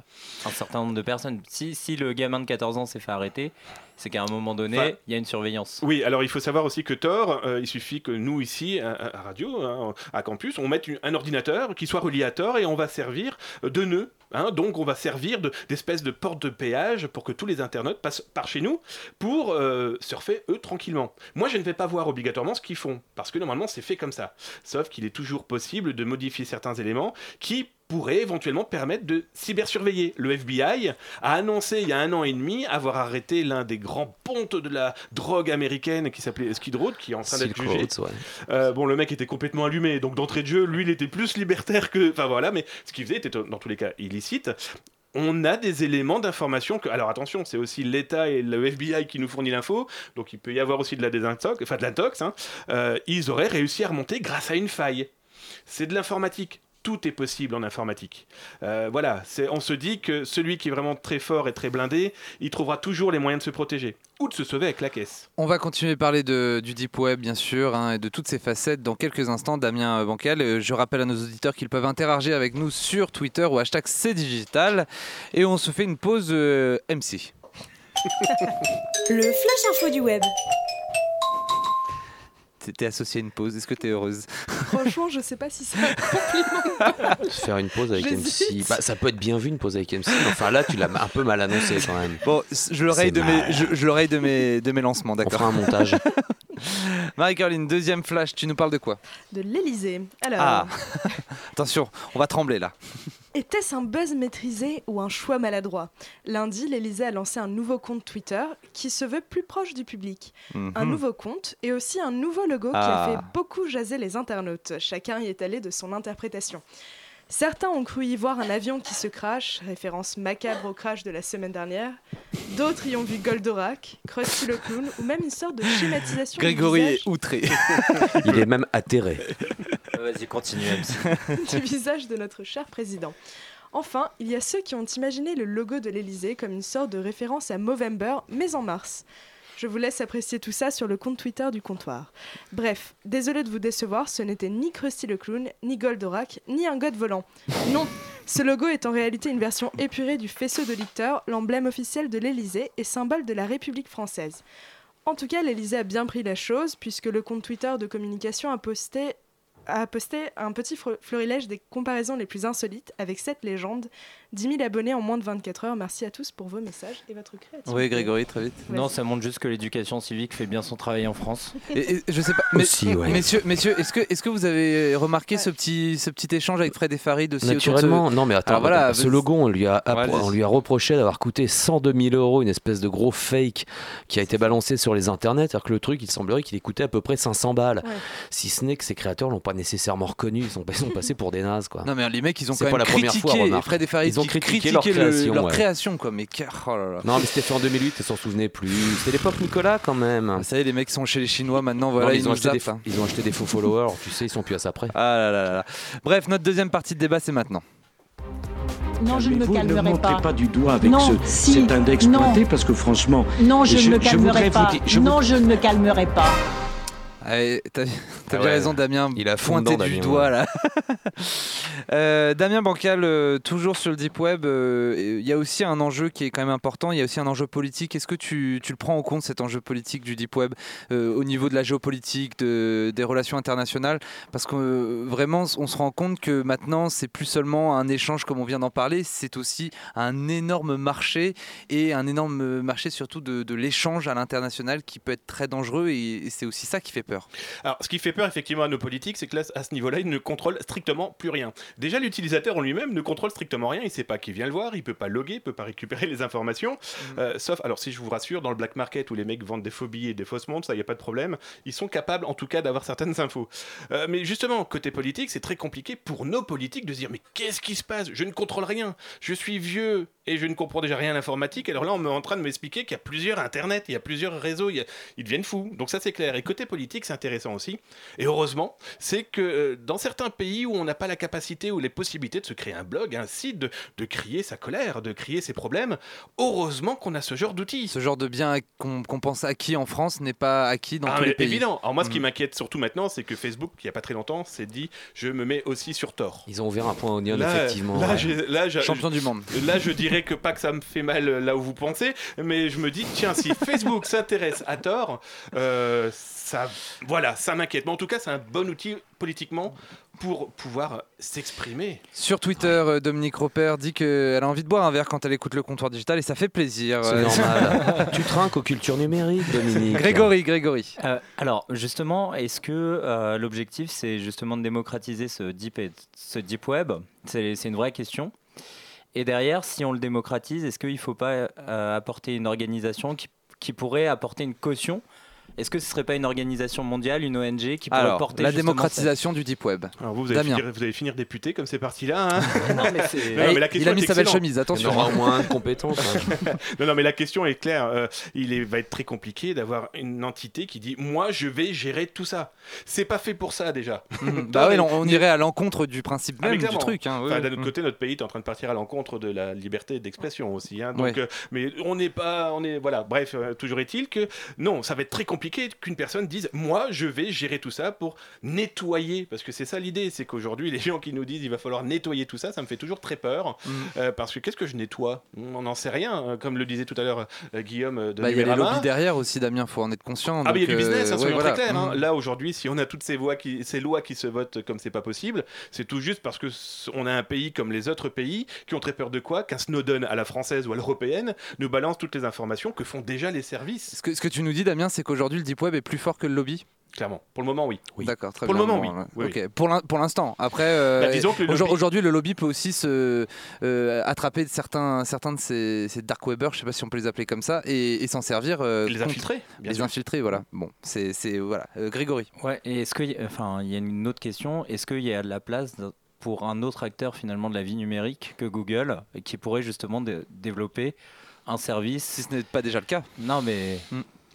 un certain nombre de personnes. Si, si le gamin de 14 ans s'est fait arrêter, c'est qu'à un moment donné, Enfin, il y a une surveillance. Oui, alors il faut savoir aussi que Tor, euh, il suffit que nous ici, à, à Radio, hein, à Campus, on mette une- un ordinateur qui soit relié à Tor et on va servir de nœud. hein. donc on va servir de- d'espèce de porte de péage pour que tous les internautes passent par chez nous pour euh, surfer eux tranquillement. Moi je ne vais pas voir obligatoirement ce qu'ils font parce que normalement c'est fait comme ça. Sauf qu'il est toujours possible de modifier certains éléments qui pourraient éventuellement permettre de cybersurveiller. Le FBI a annoncé il y a un an et demi avoir arrêté l'un des grands pontes de la drogue américaine qui s'appelait Skid Row, qui est en train d'être jugé. Ouais. Euh, bon, le mec était complètement allumé, donc d'entrée de jeu, lui, il était plus libertaire que. Enfin voilà, mais ce qu'il faisait était dans tous les cas illicite. On a des éléments d'information que. Alors attention, c'est aussi l'État et le FBI qui nous fournit l'info, donc il peut y avoir aussi de la désintox, enfin de l'intox. Hein. Euh, ils auraient réussi à remonter grâce à une faille. C'est de l'informatique. Tout est possible en informatique. Euh, voilà, on se dit que celui qui est vraiment très fort et très blindé, il trouvera toujours les moyens de se protéger ou de se sauver avec la caisse. On va continuer à parler de, du deep web, bien sûr, hein, et de toutes ses facettes dans quelques instants. Damien Bancal, euh, je rappelle à nos auditeurs qu'ils peuvent interagir avec nous sur Twitter ou hashtag CDigital. Et on se fait une pause euh, MC. Le flash info du web. T'es associé à une pause, est-ce que t'es heureuse? Franchement, je sais pas si c'est un compliment. Faire une pause avec. MC. Bah, ça peut être bien vu une pause avec MC, mais enfin là, tu l'as un peu mal annoncé quand même. Bon, je l'oreille de, mes, je, je l'oreille de, mes, de mes lancements, On d'accord fera un montage. Marie-Caroline, deuxième flash, tu nous parles de quoi? De l'Elysée. Alors, Ah Attention, on va trembler là. était-ce un buzz maîtrisé ou un choix maladroit? Lundi, l'Elysée a lancé un nouveau compte Twitter qui se veut plus proche du public. Un Mhm. nouveau compte et aussi un nouveau logo qui Ah. a fait beaucoup jaser les internautes. Chacun y est allé de son interprétation. Certains ont cru y voir un avion qui se crache, référence macabre au crash de la semaine dernière. D'autres y ont vu Goldorak, Krusty le clown ou même une sorte de schématisation du Grégory visage- est outré. Il est même atterré. Vas-y, continue, du visage de notre cher président. Enfin, il y a ceux qui ont imaginé le logo de l'Elysée comme une sorte de référence à Movember, mais en mars. Je vous laisse apprécier tout ça sur le compte Twitter du comptoir. Bref, désolé de vous décevoir, ce n'était ni Krusty le clown, ni Goldorak, ni un god volant. Non, ce logo est en réalité une version épurée du faisceau de licteur, l'emblème officiel de l'Elysée et symbole de la République française. En tout cas, l'Elysée a bien pris la chose, puisque le compte Twitter de communication a posté, a posté un petit florilège des comparaisons les plus insolites avec cette légende. 10 000 abonnés en moins de 24 heures. Merci à tous pour vos messages et votre créativité. Oui, Grégory, très vite. Non, ça montre juste que l'éducation civique fait bien son travail en France. Et, et je sais pas, mais- Aussi, ouais. messieurs, messieurs est-ce que, est que vous avez remarqué ce, petit, ce petit échange avec Fred et Farid aussi autour de ce- Naturellement, non mais attends, Alors voilà, ce logo, on lui, a, Ouais, on lui a reproché d'avoir coûté 102 000 euros, une espèce de gros fake qui a été balancé sur les internets, alors que le truc, il semblerait qu'il ait coûté à peu près 500 balles. Ouais. Si ce n'est que ces créateurs l'ont pas nécessairement reconnus. Ils sont, ils sont passés pour des nazes, quoi. Non, mais les mecs, ils ont quand pas même la première critiqué, fois, Fred et Farid, Ils ont qui critiqué leur critiquaient le- création. leur ouais. création, quoi. Mais oh là là. Non, mais c'était fait en 2008, ils s'en souvenaient plus. C'était l'époque Nicolas, quand même. Ça y est, les mecs sont chez les Chinois maintenant, Non, voilà, mais ils, ils, ont acheté des, hein. ils ont acheté des faux followers, tu sais, ils sont plus à ça près. Ah là là là là. Bref, notre deuxième partie de débat, c'est maintenant. Non, je ne me Vous ne calmerai montrez pas. pas du doigt avec Non, ce, si, cet index non. pointé parce que franchement. Non, je, ne me calmerai pas. non, je ne me calmerai pas. Allez, T'as Ah bien ouais. raison, Damien. Il a pointé dedans, du Damien, doigt ouais. là. Euh, Damien Bancal, euh, toujours sur le deep web, euh, il y a aussi un enjeu qui est quand même important. Il y a aussi un enjeu politique. Est-ce que tu, tu le prends en compte cet enjeu politique du deep web euh, au niveau de la géopolitique, de- des relations internationales? Parce que euh, vraiment, on se rend compte que maintenant, c'est plus seulement un échange comme on vient d'en parler, c'est aussi un énorme marché et un énorme marché surtout de, de l'échange à l'international qui peut être très dangereux et, et c'est aussi ça qui fait peur. Alors, ce qui fait peur effectivement à nos politiques, c'est que là, à ce niveau-là, ils ne contrôlent strictement plus rien. Déjà, l'utilisateur en lui-même ne contrôle strictement rien. Il ne sait pas qui vient le voir, il peut pas loguer, il peut pas récupérer les informations. Euh, sauf, alors, si je vous rassure, dans le black market où les mecs vendent des faux billets et des fausses montres, ça, il n'y a pas de problème. Ils sont capables, en tout cas, d'avoir certaines infos. Euh, mais justement, côté politique, c'est très compliqué pour nos politiques de se dire mais qu'est-ce qui se passe? Je ne contrôle rien. Je suis vieux et je ne comprends déjà rien à l'informatique. Alors là, on est en train de m'expliquer qu'il y a plusieurs Internet, il y a plusieurs réseaux, il y a- ils deviennent fous. Donc ça, c'est clair. Et côté politique, c'est intéressant aussi. Et heureusement, c'est que euh, dans certains pays où on n'a pas la capacité ou les possibilités de se créer un blog, un site, de, de crier sa colère, de crier ses problèmes, heureusement qu'on a ce genre d'outils. Ce genre de bien qu'on pense acquis en France n'est pas acquis dans Ah, tous les pays. évident. Alors moi, ce qui Mm. m'inquiète surtout maintenant, c'est que Facebook, il n'y a pas très longtemps, s'est dit, je me mets aussi sur Tor. Ils ont ouvert un point Onion, Là, effectivement. là, ouais. là, Champion du monde. Là, je dirais que pas que ça me fait mal euh, là où vous pensez, mais je me dis, tiens, si Facebook s'intéresse à tort, euh, ça, voilà, ça m'inquiète. Mais en tout cas, c'est un bon outil politiquement pour pouvoir s'exprimer. Sur Twitter, euh, Dominique Roper dit qu'elle a envie de boire un verre quand elle écoute le comptoir digital et ça fait plaisir. C'est Euh, normal. tu trinques aux cultures numériques, Dominique. Grégory, Grégory. Euh, alors, justement, est-ce que euh, l'objectif, c'est justement de démocratiser ce deep, et- ce deep web? C'est c'est une vraie question. Et derrière, si on le démocratise, est-ce qu'il ne faut pas euh, apporter une organisation qui, qui pourrait apporter une caution Est-ce que ce ne serait pas une organisation mondiale, une ONG qui pourrait Alors, porter la démocratisation du deep web. Alors vous, vous allez, finir, vous allez finir député comme c'est parti là. Hein Non, mais c'est- Non, mais la il question a mis sa belle chemise, attention. Il aura au moins de compétent. quoi. non, non, mais la question est claire. Euh, il est- va être très compliqué d'avoir une entité qui dit Moi, je vais gérer tout ça. C'est pas fait pour ça déjà. Mhm. bah ouais, on, on irait à l'encontre du principe Ah, même du truc. hein, Enfin, D'un autre côté, notre pays est en train de partir à l'encontre de la liberté d'expression aussi. hein. Donc, Ouais. euh, mais on n'est pas, on est voilà. Bref, euh, toujours est-il que non, ça va être très compliqué qu'une personne dise moi, je vais gérer tout ça pour nettoyer, parce que c'est ça l'idée, c'est qu'aujourd'hui les gens qui nous disent il va falloir nettoyer tout ça, ça me fait toujours très peur, Mhm. Euh, parce que qu'est-ce que je nettoie? On n'en sait rien, euh, comme le disait tout à l'heure euh, Guillaume de Bah, il y a les lobbies derrière aussi, Damien, faut en être conscient. Ah, il y a du business, euh, hein, ouais, très voilà. hein. Mhm. Là, aujourd'hui, si on a toutes ces, voix qui, ces lois qui se votent comme c'est pas possible, c'est tout juste parce que on a un pays comme les autres pays qui ont très peur de quoi? Qu'un Snowden à la française ou à l'européenne nous balance toutes les informations que font déjà les services. Ce que, ce que tu nous dis, Damien, c'est qu'aujourd'hui, le deep web est plus fort que le lobby Clairement. Pour le moment, oui. D'accord, très Pour le moment, oui. Pour l'in- pour l'instant. Après, euh, Bah, que lobby- aujourd'hui, le lobby peut aussi se euh, attraper certains, certains de ces, ces dark webbers, je sais pas si on peut les appeler comme ça, et, et s'en servir. euh, Les contre- infiltrer, bien Les sûr. infiltrer, voilà. Bon, c'est c'est- voilà. Euh, Grégory. Ouais, et est-ce qu'il enfin, il y a une autre question Est-ce qu'il y a de la place pour un autre acteur finalement de la vie numérique que Google qui pourrait justement dé- développer un service? Si ce n'est pas déjà le cas. Non, mais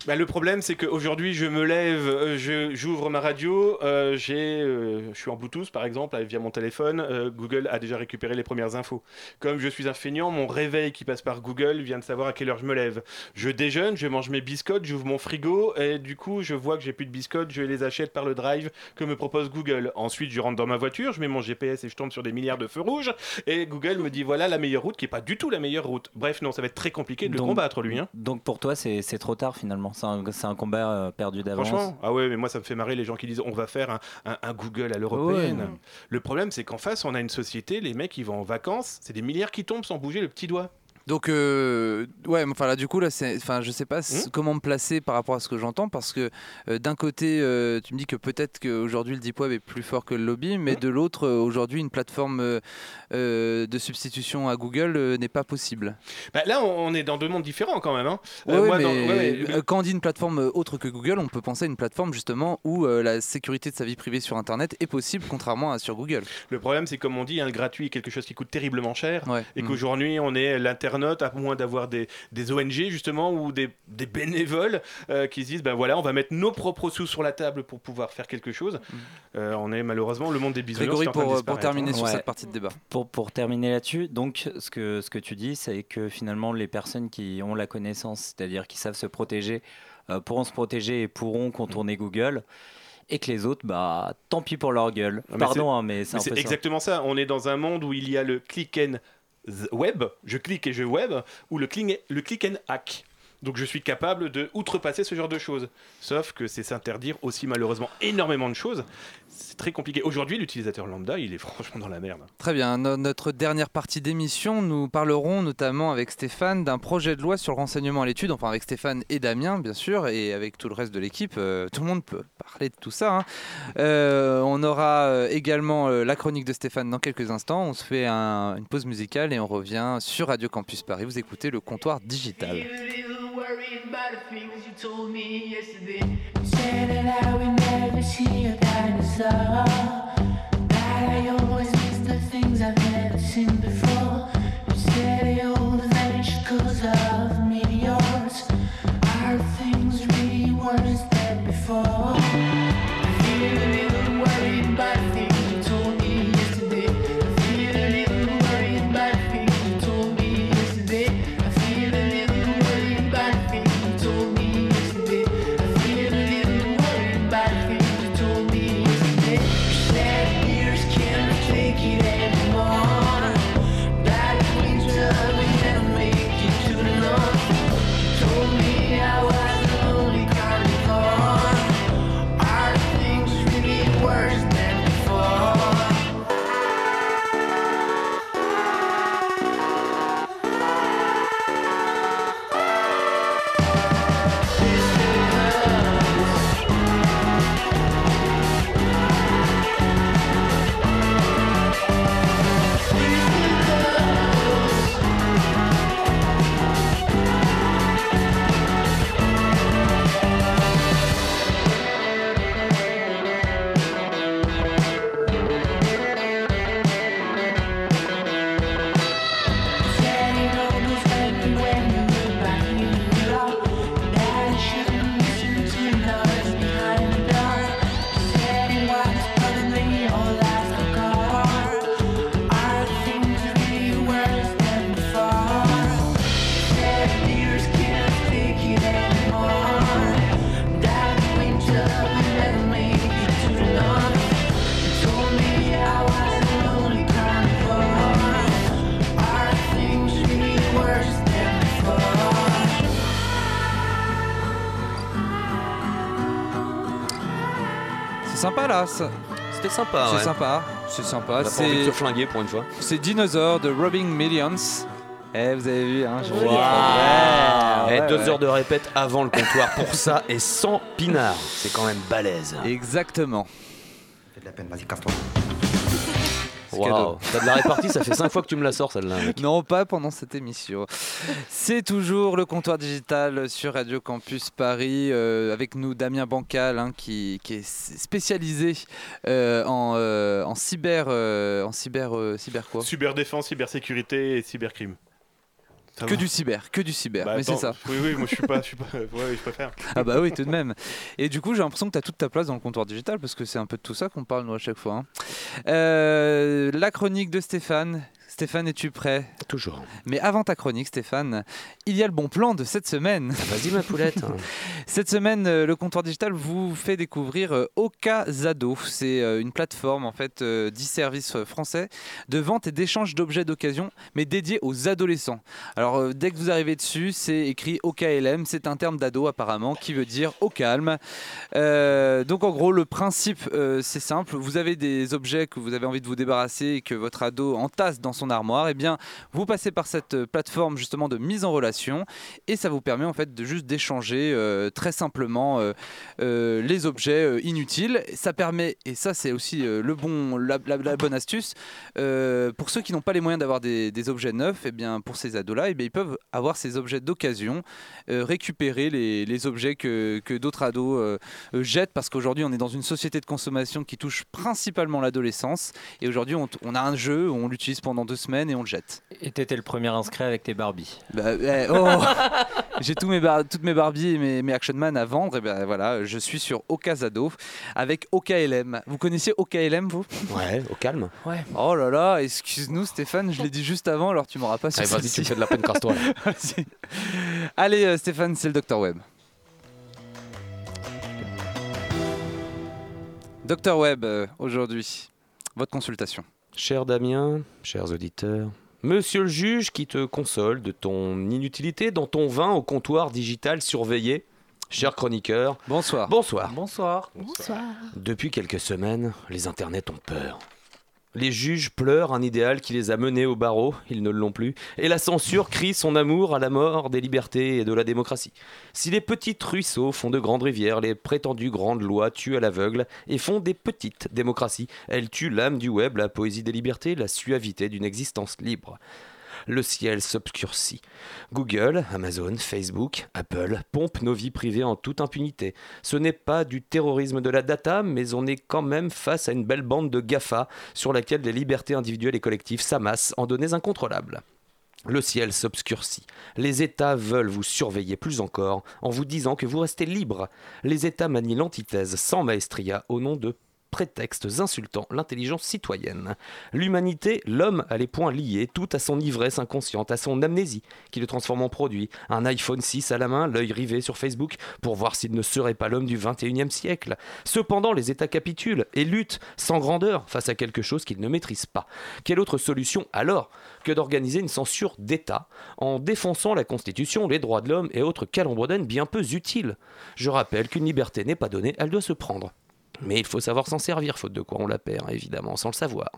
Bah, le problème, c'est qu'aujourd'hui, je me lève, euh, j'ouvre ma radio, euh, j'ai, euh, je suis en Bluetooth par exemple, via mon téléphone. euh, Google a déjà récupéré les premières infos. Comme je suis un feignant, mon réveil qui passe par Google vient de savoir à quelle heure je me lève. Je déjeune, je mange mes biscottes, j'ouvre mon frigo et du coup, je vois que j'ai plus de biscottes, je les achète par le drive que me propose Google. Ensuite, je rentre dans ma voiture, je mets mon GPS et je tombe sur des milliards de feux rouges et Google me dit voilà la meilleure route qui est pas du tout la meilleure route. Bref, non, ça va être très compliqué de le combattre lui. Hein. donc pour toi c'est trop tard finalement. C'est un, combat euh, perdu d'avance. Franchement, ah ouais, mais moi ça me fait marrer les gens qui disent on va faire un, un- un Google à l'européenne. Ouais. Le problème c'est qu'en face on a une société, les mecs ils vont en vacances, c'est des milliards qui tombent sans bouger le petit doigt. Donc, euh, ouais, enfin là, du coup, là, enfin, je sais pas Hmm comment me placer par rapport à ce que j'entends, parce que euh, d'un côté, euh, tu me dis que peut-être qu'aujourd'hui le deep web est plus fort que le lobby, mais de l'autre, euh, aujourd'hui, une plateforme de substitution à Google n'est pas possible. Bah, là, on, est dans deux mondes différents quand même. hein. Ouais, moi, mais dans- ouais, ouais, quand on dit une plateforme autre que Google, on peut penser à une plateforme justement où la sécurité de sa vie privée sur Internet est possible, contrairement à sur Google. Le problème, c'est comme on dit, hein, le gratuit est quelque chose qui coûte terriblement cher. Et Mm. qu'aujourd'hui, on est l'internaute, à moins d'avoir des, des ONG, justement, ou des, des bénévoles euh, qui se disent ben voilà, on va mettre nos propres sous sur la table pour pouvoir faire quelque chose. Euh, on est malheureusement le monde des bisounours. Grégory, pour, pour disparaître, terminer hein. sur Ouais. cette partie de débat. Pour, pour terminer là-dessus, donc ce que, ce que tu dis, c'est que finalement les personnes qui ont la connaissance, c'est-à-dire qui savent se protéger, euh, pourront se protéger et pourront contourner Google, et que les autres, bah tant pis pour leur gueule. Ah, mais Pardon, c'est- hein, mais c'est un mais peu ça. exactement ça. On est dans un monde où il y a le click and web, je clique et je web, ou le click, le click and hack. Donc je suis capable de outrepasser ce genre de choses. Sauf que c'est s'interdire aussi malheureusement énormément de choses. C'est très compliqué. Aujourd'hui, l'utilisateur lambda, il est franchement dans la merde. Très bien. No- notre dernière partie d'émission, nous parlerons notamment avec Stéphane d'un projet de loi sur le renseignement à l'étude, enfin avec Stéphane et Damien, bien sûr, et avec tout le reste de l'équipe. euh, tout le monde peut parler de tout ça. hein. Euh, on aura euh, également euh, la chronique de Stéphane dans quelques instants. On se fait un- une pause musicale et on revient sur Radio Campus Paris. Vous écoutez le comptoir digital. Worried about the things you told me yesterday. You said that I would never see a dinosaur. That I always miss the things I've never seen before. You said they all vanish cause of C'est ça- C'était sympa. C'est ouais. sympa. C'est sympa. C'est flinguer pour une fois. c'est Dinosaur de Robbing Millions. Eh, vous avez vu, hein, je ouais, Eh, ouais, deux ouais. heures de répète avant le comptoir pour ça et sans pinard. C'est quand même balèze. Exactement. Fais de la peine, vas-y, casse-toi. Waouh. T'as de la répartie, ça fait 5 fois que tu me la sors celle-là. Non, pas pendant cette émission. C'est toujours le comptoir digital sur Radio Campus Paris, euh, avec nous Damien Bancal, hein, qui, qui est spécialisé euh, en, euh, en cyber, euh, en cyber, euh, cyber quoi? Cyberdéfense, cybersécurité et cybercrime. Ça Que va. du cyber, que du cyber, Bah, mais c'est ça. Oui, oui, moi je suis pas. Je, suis pas ouais, oui, je préfère. Ah bah oui, tout de même. Et du coup, j'ai l'impression que tu as toute ta place dans le comptoir digital parce que c'est un peu de tout ça qu'on parle nous à chaque fois. hein. Euh, la chronique de Stéphane. Stéphane, es-tu prêt? Toujours. Mais avant ta chronique, Stéphane, il y a le bon plan de cette semaine. Vas-y ma poulette. Cette semaine, euh, le comptoir digital vous fait découvrir euh, Okazado. C'est euh, une plateforme en fait euh, d'e-service euh, français de vente et d'échange d'objets d'occasion, mais dédié aux adolescents. Alors dès que vous arrivez dessus, c'est écrit OKLM. C'est un terme d'ado apparemment qui veut dire au calme. Euh, donc en gros, le principe euh, c'est simple. Vous avez des objets que vous avez envie de vous débarrasser et que votre ado entasse dans son armoire, et eh bien vous passez par cette plateforme justement de mise en relation. Et ça vous permet en fait de juste d'échanger euh, très simplement euh, euh, les objets inutiles. Ça permet, et ça c'est aussi le bon, la, bonne astuce, pour ceux qui n'ont pas les moyens d'avoir des, objets neufs, et eh bien pour ces ados-là, et eh bien ils peuvent avoir ces objets d'occasion, récupérer les, objets que, d'autres ados jettent. Parce qu'aujourd'hui on est dans une société de consommation qui touche principalement l'adolescence. Et aujourd'hui on, on, a un jeu, on l'utilise pendant deux semaines et on le jette. Et t'étais le premier inscrit avec tes Barbie. Bah, eh, oh J'ai tous mes toutes mes Barbie et mes, Action Man à vendre. Et ben voilà, je suis sur Okazado avec OKLM. Vous connaissiez OKLM, vous? Ouais, au calme. Ouais. Oh là là, excuse-nous Stéphane, je l'ai dit juste avant, alors tu m'auras pas sur Vas-y, tu fais de la peine, casse-toi. Allez, euh, Stéphane, c'est le Dr Web. Docteur Web, euh, aujourd'hui, votre consultation. Cher Damien, chers auditeurs, Monsieur le juge qui te console de ton inutilité dans ton vin au comptoir digital surveillé. Cher chroniqueur. Bonsoir. Bonsoir. Bonsoir. Bonsoir. Depuis quelques semaines, les internets ont peur. Les juges pleurent un idéal qui les a menés au barreau, ils ne l'ont plus, et la censure crie son amour à la mort des libertés et de la démocratie. Si les petits ruisseaux font de grandes rivières, les prétendues grandes lois tuent à l'aveugle et font des petites démocraties. Elles tuent l'âme du web, la poésie des libertés, la suavité d'une existence libre le ciel s'obscurcit. Google, Amazon, Facebook, Apple pompent nos vies privées en toute impunité. Ce n'est pas du terrorisme de la data, mais on est quand même face à une belle bande de GAFA sur laquelle les libertés individuelles et collectives s'amassent en données incontrôlables. Le ciel s'obscurcit. Les États veulent vous surveiller plus encore en vous disant que vous restez libre. Les États manient l'antithèse sans maestria au nom de prétextes insultant l'intelligence citoyenne. L'humanité, l'homme a les points liés, tout à son ivresse inconsciente, à son amnésie, qui le transforme en produit. Un iPhone 6 à la main, l'œil rivé sur Facebook, pour voir s'il ne serait pas l'homme du 21e siècle. Cependant, les États capitulent et luttent sans grandeur face à quelque chose qu'ils ne maîtrisent pas. Quelle autre solution alors que d'organiser une censure d'État en défonçant la Constitution, les droits de l'homme et autres calembredaines bien peu utiles? Je rappelle qu'une liberté n'est pas donnée, elle doit se prendre. Mais il faut savoir s'en servir, faute de quoi on la perd, évidemment, sans le savoir.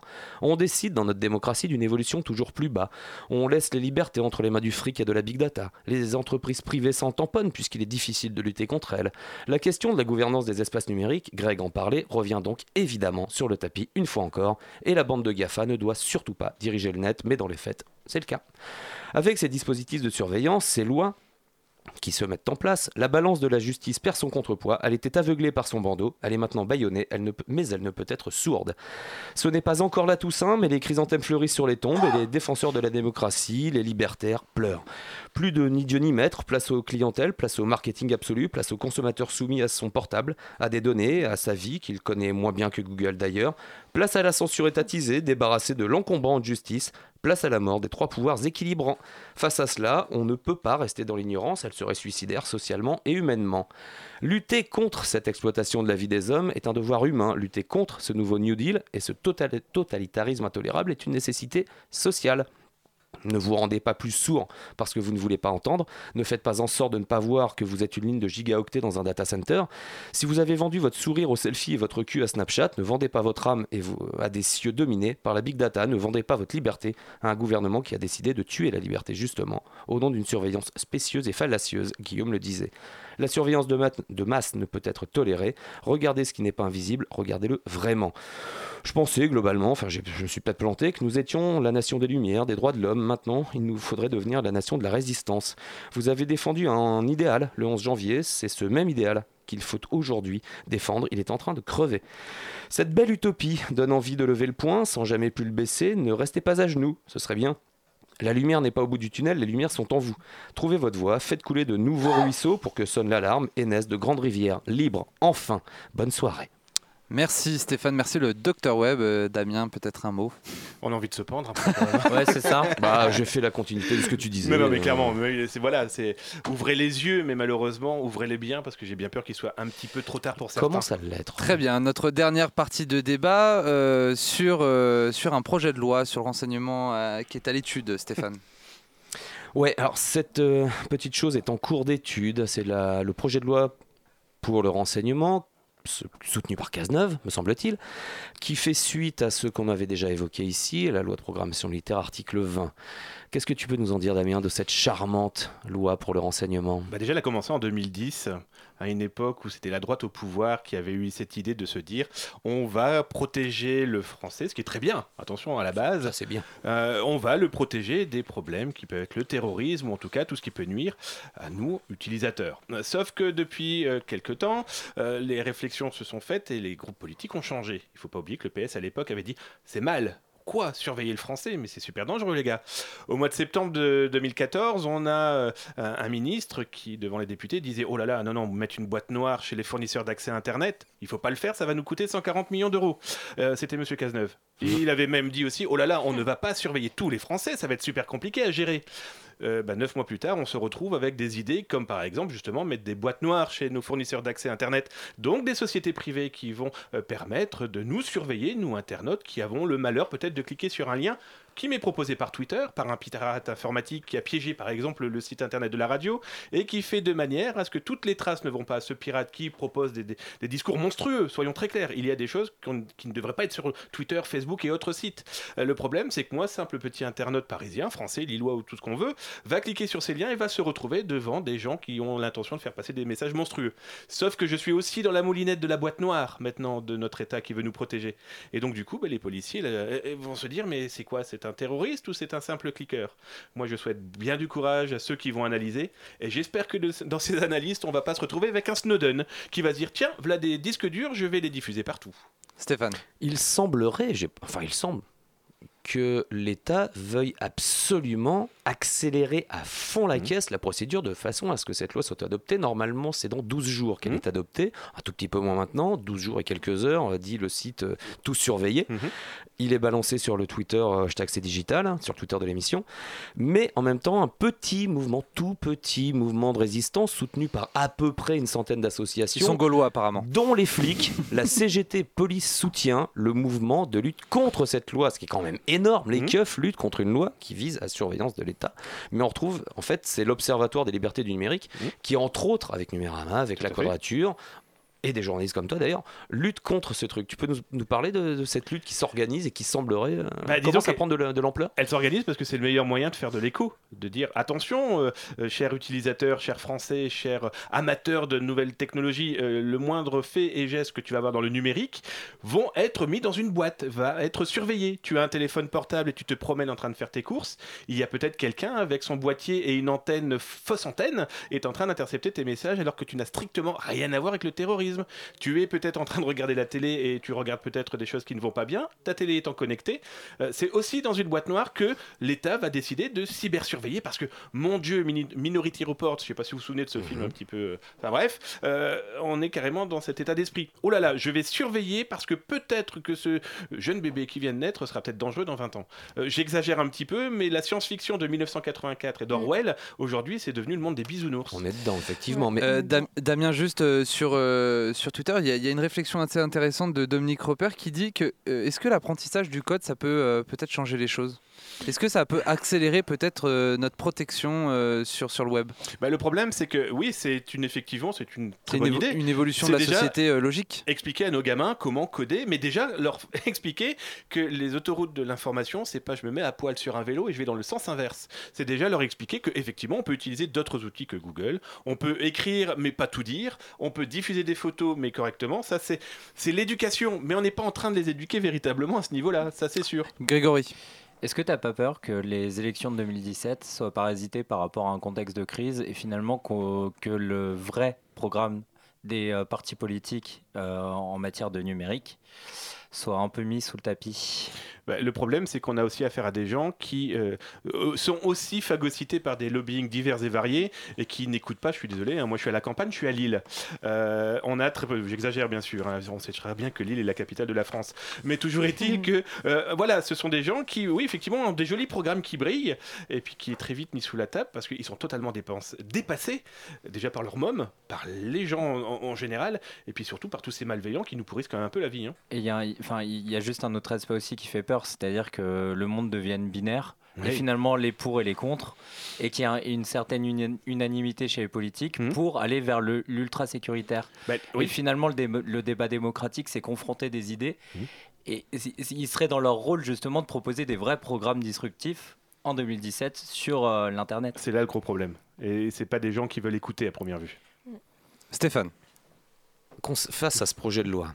On décide dans notre démocratie d'une évolution toujours plus bas. On laisse les libertés entre les mains du fric et de la big data. Les entreprises privées s'en tamponnent puisqu'il est difficile de lutter contre elles. La question de la gouvernance des espaces numériques, Greg en parlait, revient donc évidemment sur le tapis une fois encore. Et la bande de GAFA ne doit surtout pas diriger le net, mais dans les faits, c'est le cas. Avec ces dispositifs de surveillance, ces lois, qui se mettent en place, la balance de la justice perd son contrepoids, elle était aveuglée par son bandeau, elle est maintenant bâillonnée, elle ne mais elle ne peut être sourde. Ce n'est pas encore la Toussaint, mais les chrysanthèmes fleurissent sur les tombes et les défenseurs de la démocratie, les libertaires, pleurent. Plus de ni Dieu ni maître, place aux clientèles, place au marketing absolu, place au consommateur soumis à son portable, à des données, à sa vie, qu'il connaît moins bien que Google d'ailleurs, place à la censure étatisée, débarrassée de l'encombrante justice, place à la mort des trois pouvoirs équilibrants. Face à cela, on ne peut pas rester dans l'ignorance, elle serait suicidaire socialement et humainement. Lutter contre cette exploitation de la vie des hommes est un devoir humain, lutter contre ce nouveau New Deal et ce totalitarisme intolérable est une nécessité sociale. Ne vous rendez pas plus sourd parce que vous ne voulez pas entendre. Ne faites pas en sorte de ne pas voir que vous êtes une ligne de gigaoctets dans un data center. Si vous avez vendu votre sourire au selfie et votre cul à Snapchat, ne vendez pas votre âme à des cieux dominés par la big data. Ne vendez pas votre liberté à un gouvernement qui a décidé de tuer la liberté justement au nom d'une surveillance spécieuse et fallacieuse, Guillaume le disait. La surveillance de, masse ne peut être tolérée. Regardez ce qui n'est pas invisible, regardez-le vraiment. Je pensais globalement, enfin je me suis peut-être planté, que nous étions la nation des Lumières, des droits de l'homme. Maintenant, il nous faudrait devenir la nation de la résistance. Vous avez défendu un idéal le 11 janvier, c'est ce même idéal qu'il faut aujourd'hui défendre, il est en train de crever. Cette belle utopie donne envie de lever le poing sans jamais plus le baisser, ne restez pas à genoux, ce serait bien. La lumière n'est pas au bout du tunnel, les lumières sont en vous. Trouvez votre voie, faites couler de nouveaux ruisseaux pour que sonne l'alarme et naissent de grandes rivières libres. Enfin, bonne soirée. Merci Stéphane, merci le Docteur Web. Euh, Damien, peut-être un mot On a envie de se pendre. ouais, c'est ça. Bah, j'ai fait la continuité de ce que tu disais. Non, non mais clairement, c'est voilà, c'est ouvrez les yeux, mais malheureusement, ouvrez-les bien parce que j'ai bien peur qu'il soit un petit peu trop tard pour certains. Comment ça l'être Très bien. Notre dernière partie de débat euh, sur euh, sur un projet de loi sur le renseignement qui est à l'étude, Stéphane. Ouais, alors cette petite chose est en cours d'étude. C'est le projet de loi pour le renseignement soutenu par Cazeneuve, me semble-t-il, qui fait suite à ce qu'on avait déjà évoqué ici, la loi de programmation militaire, article 20. Qu'est-ce que tu peux nous en dire, Damien, de cette charmante loi pour le renseignement? Bah déjà, elle a commencé en 2010, à une époque où c'était la droite au pouvoir qui avait eu cette idée de se dire on va protéger le français, ce qui est très bien, attention à la base. c'est bien. Euh, on va le protéger des problèmes qui peuvent être le terrorisme ou en tout cas tout ce qui peut nuire à nous, utilisateurs. Sauf que depuis euh, quelques temps, euh, les réflexions se sont faites et les groupes politiques ont changé. Il ne faut pas oublier que le PS à l'époque avait dit c'est mal. Quoi surveiller le français Mais c'est super dangereux, les gars. Au mois de septembre de 2014, on a euh, un, un ministre qui, devant les députés, disait Oh là là, non, non, mettre une boîte noire chez les fournisseurs d'accès à Internet, il faut pas le faire, ça va nous coûter 140 millions d'euros. Euh, C'était Monsieur Cazeneuve. Il avait même dit aussi Oh là là, on ne va pas surveiller tous les Français, ça va être super compliqué à gérer. Euh, bah, neuf mois plus tard, on se retrouve avec des idées comme par exemple justement mettre des boîtes noires chez nos fournisseurs d'accès Internet, donc des sociétés privées qui vont euh, permettre de nous surveiller, nous internautes, qui avons le malheur peut-être de cliquer sur un lien qui m'est proposé par Twitter, par un pirate informatique qui a piégé par exemple le site internet de la radio, et qui fait de manière à ce que toutes les traces ne vont pas à ce pirate qui propose des, discours monstrueux, soyons très clairs. Il y a des choses qui ne devraient pas être sur Twitter, Facebook et autres sites. Euh, le problème, c'est que moi, simple petit internaute parisien, français, lillois ou tout ce qu'on veut, va cliquer sur ces liens et va se retrouver devant des gens qui ont l'intention de faire passer des messages monstrueux. Sauf que je suis aussi dans la moulinette de la boîte noire maintenant de notre État qui veut nous protéger. Et donc du coup, bah, les policiers là, euh, vont se dire mais c'est quoi C'est un terroriste ou c'est un simple cliqueur? Moi, je souhaite bien du courage à ceux qui vont analyser et j'espère que de- dans ces analystes, on va pas se retrouver avec un Snowden qui va se dire tiens, voilà des disques durs, je vais les diffuser partout. Stéphane. Il semblerait, j'ai- enfin il semble, que l'État veuille absolument accélérer à fond la caisse la procédure de façon à ce que cette loi soit adoptée. Normalement, c'est dans 12 jours qu'elle Mhm. est adoptée, un tout petit peu moins maintenant, 12 jours et quelques heures, dit le site euh, Tout surveillé. Mhm. Il est balancé sur le Twitter euh, hashtag c'est digital, hein, sur le Twitter de l'émission, mais en même temps un petit mouvement, tout petit mouvement de résistance soutenu par à peu près une centaine d'associations. Ils sont gaulois apparemment. Dont les flics, la CGT Police soutient le mouvement de lutte contre cette loi, ce qui est quand même énorme. Les keufs luttent contre une loi qui vise à la surveillance de l'État. Mais on retrouve, en fait, c'est l'Observatoire des libertés du numérique qui, entre autres, avec Numérama, avec la. Quadrature, et des journalistes comme toi d'ailleurs, lutte contre ce truc. Tu peux nous, nous parler de, de cette lutte qui s'organise et qui semblerait euh, Bah, disons commence à prendre de l'ampleur? Elle s'organise parce que c'est le meilleur moyen de faire de l'écho, de dire attention, euh, euh, chers utilisateurs, chers Français, chers euh, amateurs de nouvelles technologies, euh, le moindre fait et geste que tu vas avoir dans le numérique vont être mis dans une boîte, va être surveillé. Tu as un téléphone portable et tu te promènes en train de faire tes courses. Il y a peut-être quelqu'un avec son boîtier et une antenne fausse antenne est en train d'intercepter tes messages alors que tu n'as strictement rien à voir avec le terrorisme. Tu es peut-être en train de regarder la télé et tu regardes peut-être des choses qui ne vont pas bien. Ta télé étant connectée, euh, c'est aussi dans une boîte noire que l'État va décider de cybersurveiller parce que, mon Dieu, Minority Report, je sais pas si vous vous souvenez de ce film un petit peu. euh, Enfin bref, euh, on est carrément dans cet état d'esprit. Oh là là, je vais surveiller parce que peut-être que ce jeune bébé qui vient de naître sera peut-être dangereux dans 20 ans. Euh, J'exagère un petit peu, mais la science-fiction de 1984 et d'Orwell, aujourd'hui, c'est devenu le monde des bisounours. On est dedans, effectivement. Mais Euh, Dam- Damien, juste euh, sur, euh, sur Twitter, il y, a- une réflexion assez intéressante de Dominique Roper qui dit que euh, est-ce que l'apprentissage du code, ça peut euh, peut-être changer les choses? Est-ce que ça peut accélérer peut-être euh, notre protection euh, sur, sur le web? Bah, le problème, c'est que oui, c'est une effectivement, c'est une très bonne idée. une évolution de la déjà société euh, logique. Expliquer à nos gamins comment coder, mais déjà leur expliquer que les autoroutes de l'information, c'est pas je me mets à poil sur un vélo et je vais dans le sens inverse. C'est déjà leur expliquer que effectivement on peut utiliser d'autres outils que Google, on peut écrire mais pas tout dire, on peut diffuser des photos mais correctement. Ça c'est l'éducation, mais on n'est pas en train de les éduquer véritablement à ce niveau-là, ça c'est sûr. Grégory. Est-ce que tu n'as pas peur que les élections de 2017 soient parasitées par rapport à un contexte de crise et finalement que le vrai programme des euh, partis politiques euh, en matière de numérique soit un peu mis sous le tapis Bah, le problème, c'est qu'on a aussi affaire à des gens qui euh, euh, sont aussi phagocytés par des lobbying divers et variés et qui n'écoutent pas. Je suis désolé, hein, moi je suis à la campagne, je suis à Lille. Euh, on a très peu, j'exagère bien sûr, hein, on sait très bien que Lille est la capitale de la France. Mais toujours est-il que, euh, voilà, ce sont des gens qui, oui, effectivement, ont des jolis programmes qui brillent et puis qui est très vite mis sous la table parce qu'ils sont totalement dépense- dépassés, déjà par leur môme, par les gens en, en général et puis surtout par tous ces malveillants qui nous pourrissent quand même un peu la vie. hein. Et il y, a un- enfin, il y a juste un autre aspect aussi qui fait peur, c'est-à-dire que le monde devienne binaire et finalement les pour et les contre, et qu'il y a une certaine uni- unanimité chez les politiques pour aller vers le- l'ultra sécuritaire. oui. Et finalement, le, dé- le débat démocratique, c'est confronter des idées, et si- si- il serait dans leur rôle justement de proposer des vrais programmes disruptifs en 2017 sur euh, l'internet. C'est là le gros problème. Et c'est pas des gens qui veulent écouter à première vue. Stéphane. Face à ce projet de loi,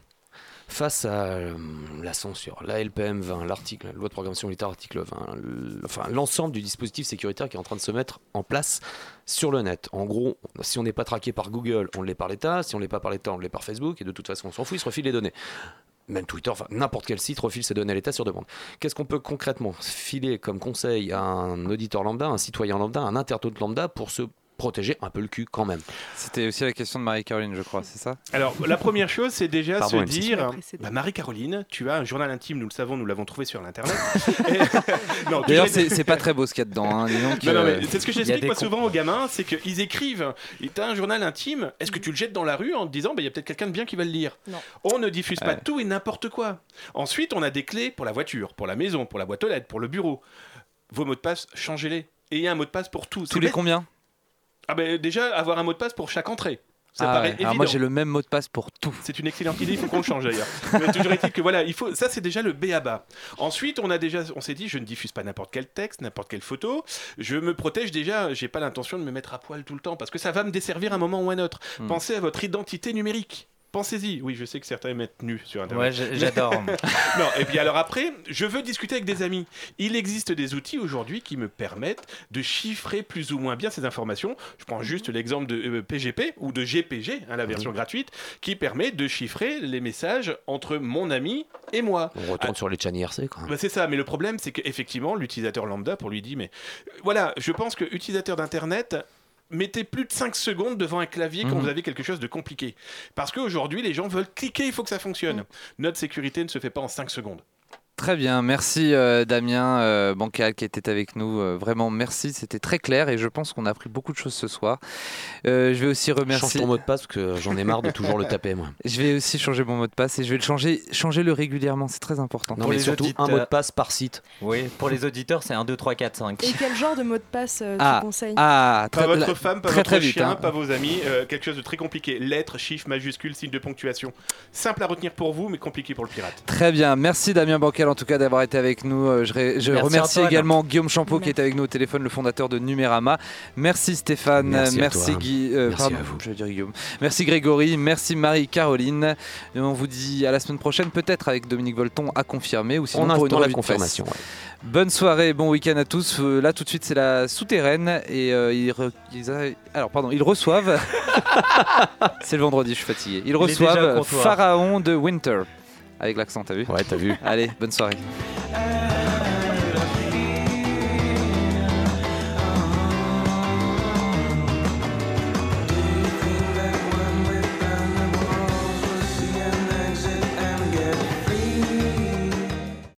face à euh, la censure, la LPM 20, l'article, la loi de programmation militaire article 20, l- enfin l'ensemble du dispositif sécuritaire qui est en train de se mettre en place sur le net. En gros, si on n'est pas traqué par Google, on l'est par l'État, si on l'est pas par l'État, on l'est par Facebook, et de toute façon on s'en fout, ils se refilent les données. Même Twitter, enfin n'importe quel site refile ses données à l'État sur demande. Qu'est-ce qu'on peut concrètement filer comme conseil à un auditeur lambda, un citoyen lambda, un internaute lambda pour se protéger un peu le cul quand même C'était aussi la question de Marie-Caroline, je crois, c'est ça? Alors, la première chose, c'est déjà Pardon, se dire Tu bah, Marie-Caroline, tu as un journal intime, nous le savons, nous l'avons trouvé sur l'Internet. Tu D'ailleurs, c'est pas très beau ce qu'il y a dedans. hein, c'est ce que j'explique cons. souvent aux gamins, c'est qu'ils écrivent. Et T'as un journal intime, est-ce que tu le jettes dans la rue en te disant, bah, il y a peut-être quelqu'un de bien qui va le lire Non. On ne diffuse pas Ouais. tout et n'importe quoi. Ensuite, on a des clés pour la voiture, pour la maison, pour la boîte aux lettres, pour le bureau. Vos mots de passe, changez-les. Et il y a un mot de passe pour tout. Tous les combien? Ah ben déjà, avoir un mot de passe pour chaque entrée. Ça Ah paraît ouais. évident. Alors moi j'ai le même mot de passe pour tout. C'est une excellente idée, il faut qu'on le change d'ailleurs. Mais toujours est-il que voilà, il faut, ça c'est déjà le B à bas. Ensuite, on a déjà, on s'est dit, je ne diffuse pas n'importe quel texte, n'importe quelle photo. Je me protège déjà. J'ai pas l'intention de me mettre à poil tout le temps parce que ça va me desservir un moment ou un autre. Hmm. Pensez à votre identité numérique. Pensez-y. Oui, je sais que certains mettent nus sur Internet. Ouais, j'adore. non, et puis alors après, je veux discuter avec des amis. Il existe des outils aujourd'hui qui me permettent de chiffrer plus ou moins bien ces informations. Je prends juste l'exemple de euh, PGP ou de GPG, hein, la version gratuite, qui permet de chiffrer les messages entre mon ami et moi. On retourne sur les Chan IRC quoi. Bah, c'est ça, mais le problème, c'est qu'effectivement, l'utilisateur lambda, pour lui dit, mais euh, voilà, je pense que utilisateur d'Internet, mettez plus de 5 secondes devant un clavier quand Mhm. vous avez quelque chose de compliqué. Parce qu'aujourd'hui, les gens veulent cliquer, il faut que ça fonctionne. Notre sécurité ne se fait pas en 5 secondes. Très bien, merci euh, Damien euh, Bancal qui était avec nous. Euh, vraiment, merci, c'était très clair et je pense qu'on a appris beaucoup de choses ce soir. Euh, je vais aussi Change remercier. ton mot de passe parce que j'en ai marre de toujours le taper moi. Je vais aussi changer mon mot de passe et je vais le changer, changer le régulièrement, c'est très important. Non mais surtout un mot de passe par site. Oui, pour les auditeurs, c'est 1, 2, 3, 4, 5. Et quel genre de mot de passe euh, Ah, tu conseilles ah, Pas votre la- femme, pas très, votre très vite, chien, hein. pas vos amis, euh, quelque chose de très compliqué. Lettres, chiffres, majuscules, signes de ponctuation. Simple à retenir pour vous, mais compliqué pour le pirate. Très bien, merci Damien Bancal en tout cas d'avoir été avec nous. Euh, Je, ré- je Merci remercie également Guillaume Champeau qui est avec nous au téléphone, le fondateur de Numérama. Merci Stéphane, Merci toi. Guy, euh, Merci pardon, à vous. je vais dire Guillaume. Merci Grégory, merci Marie-Caroline. Et on vous dit à la semaine prochaine, peut-être avec Dominique Volton à confirmer ou sinon On pour une la confirmation, ouais. Bonne soirée, bon week-end à tous. Euh, Là tout de suite c'est la souterraine et euh, ils, re- ils a- alors pardon ils reçoivent. c'est le vendredi, je suis fatigué. Ils reçoivent. Pharaon de Winter avec l'accent, t'as vu Ouais, t'as vu. Allez, bonne soirée.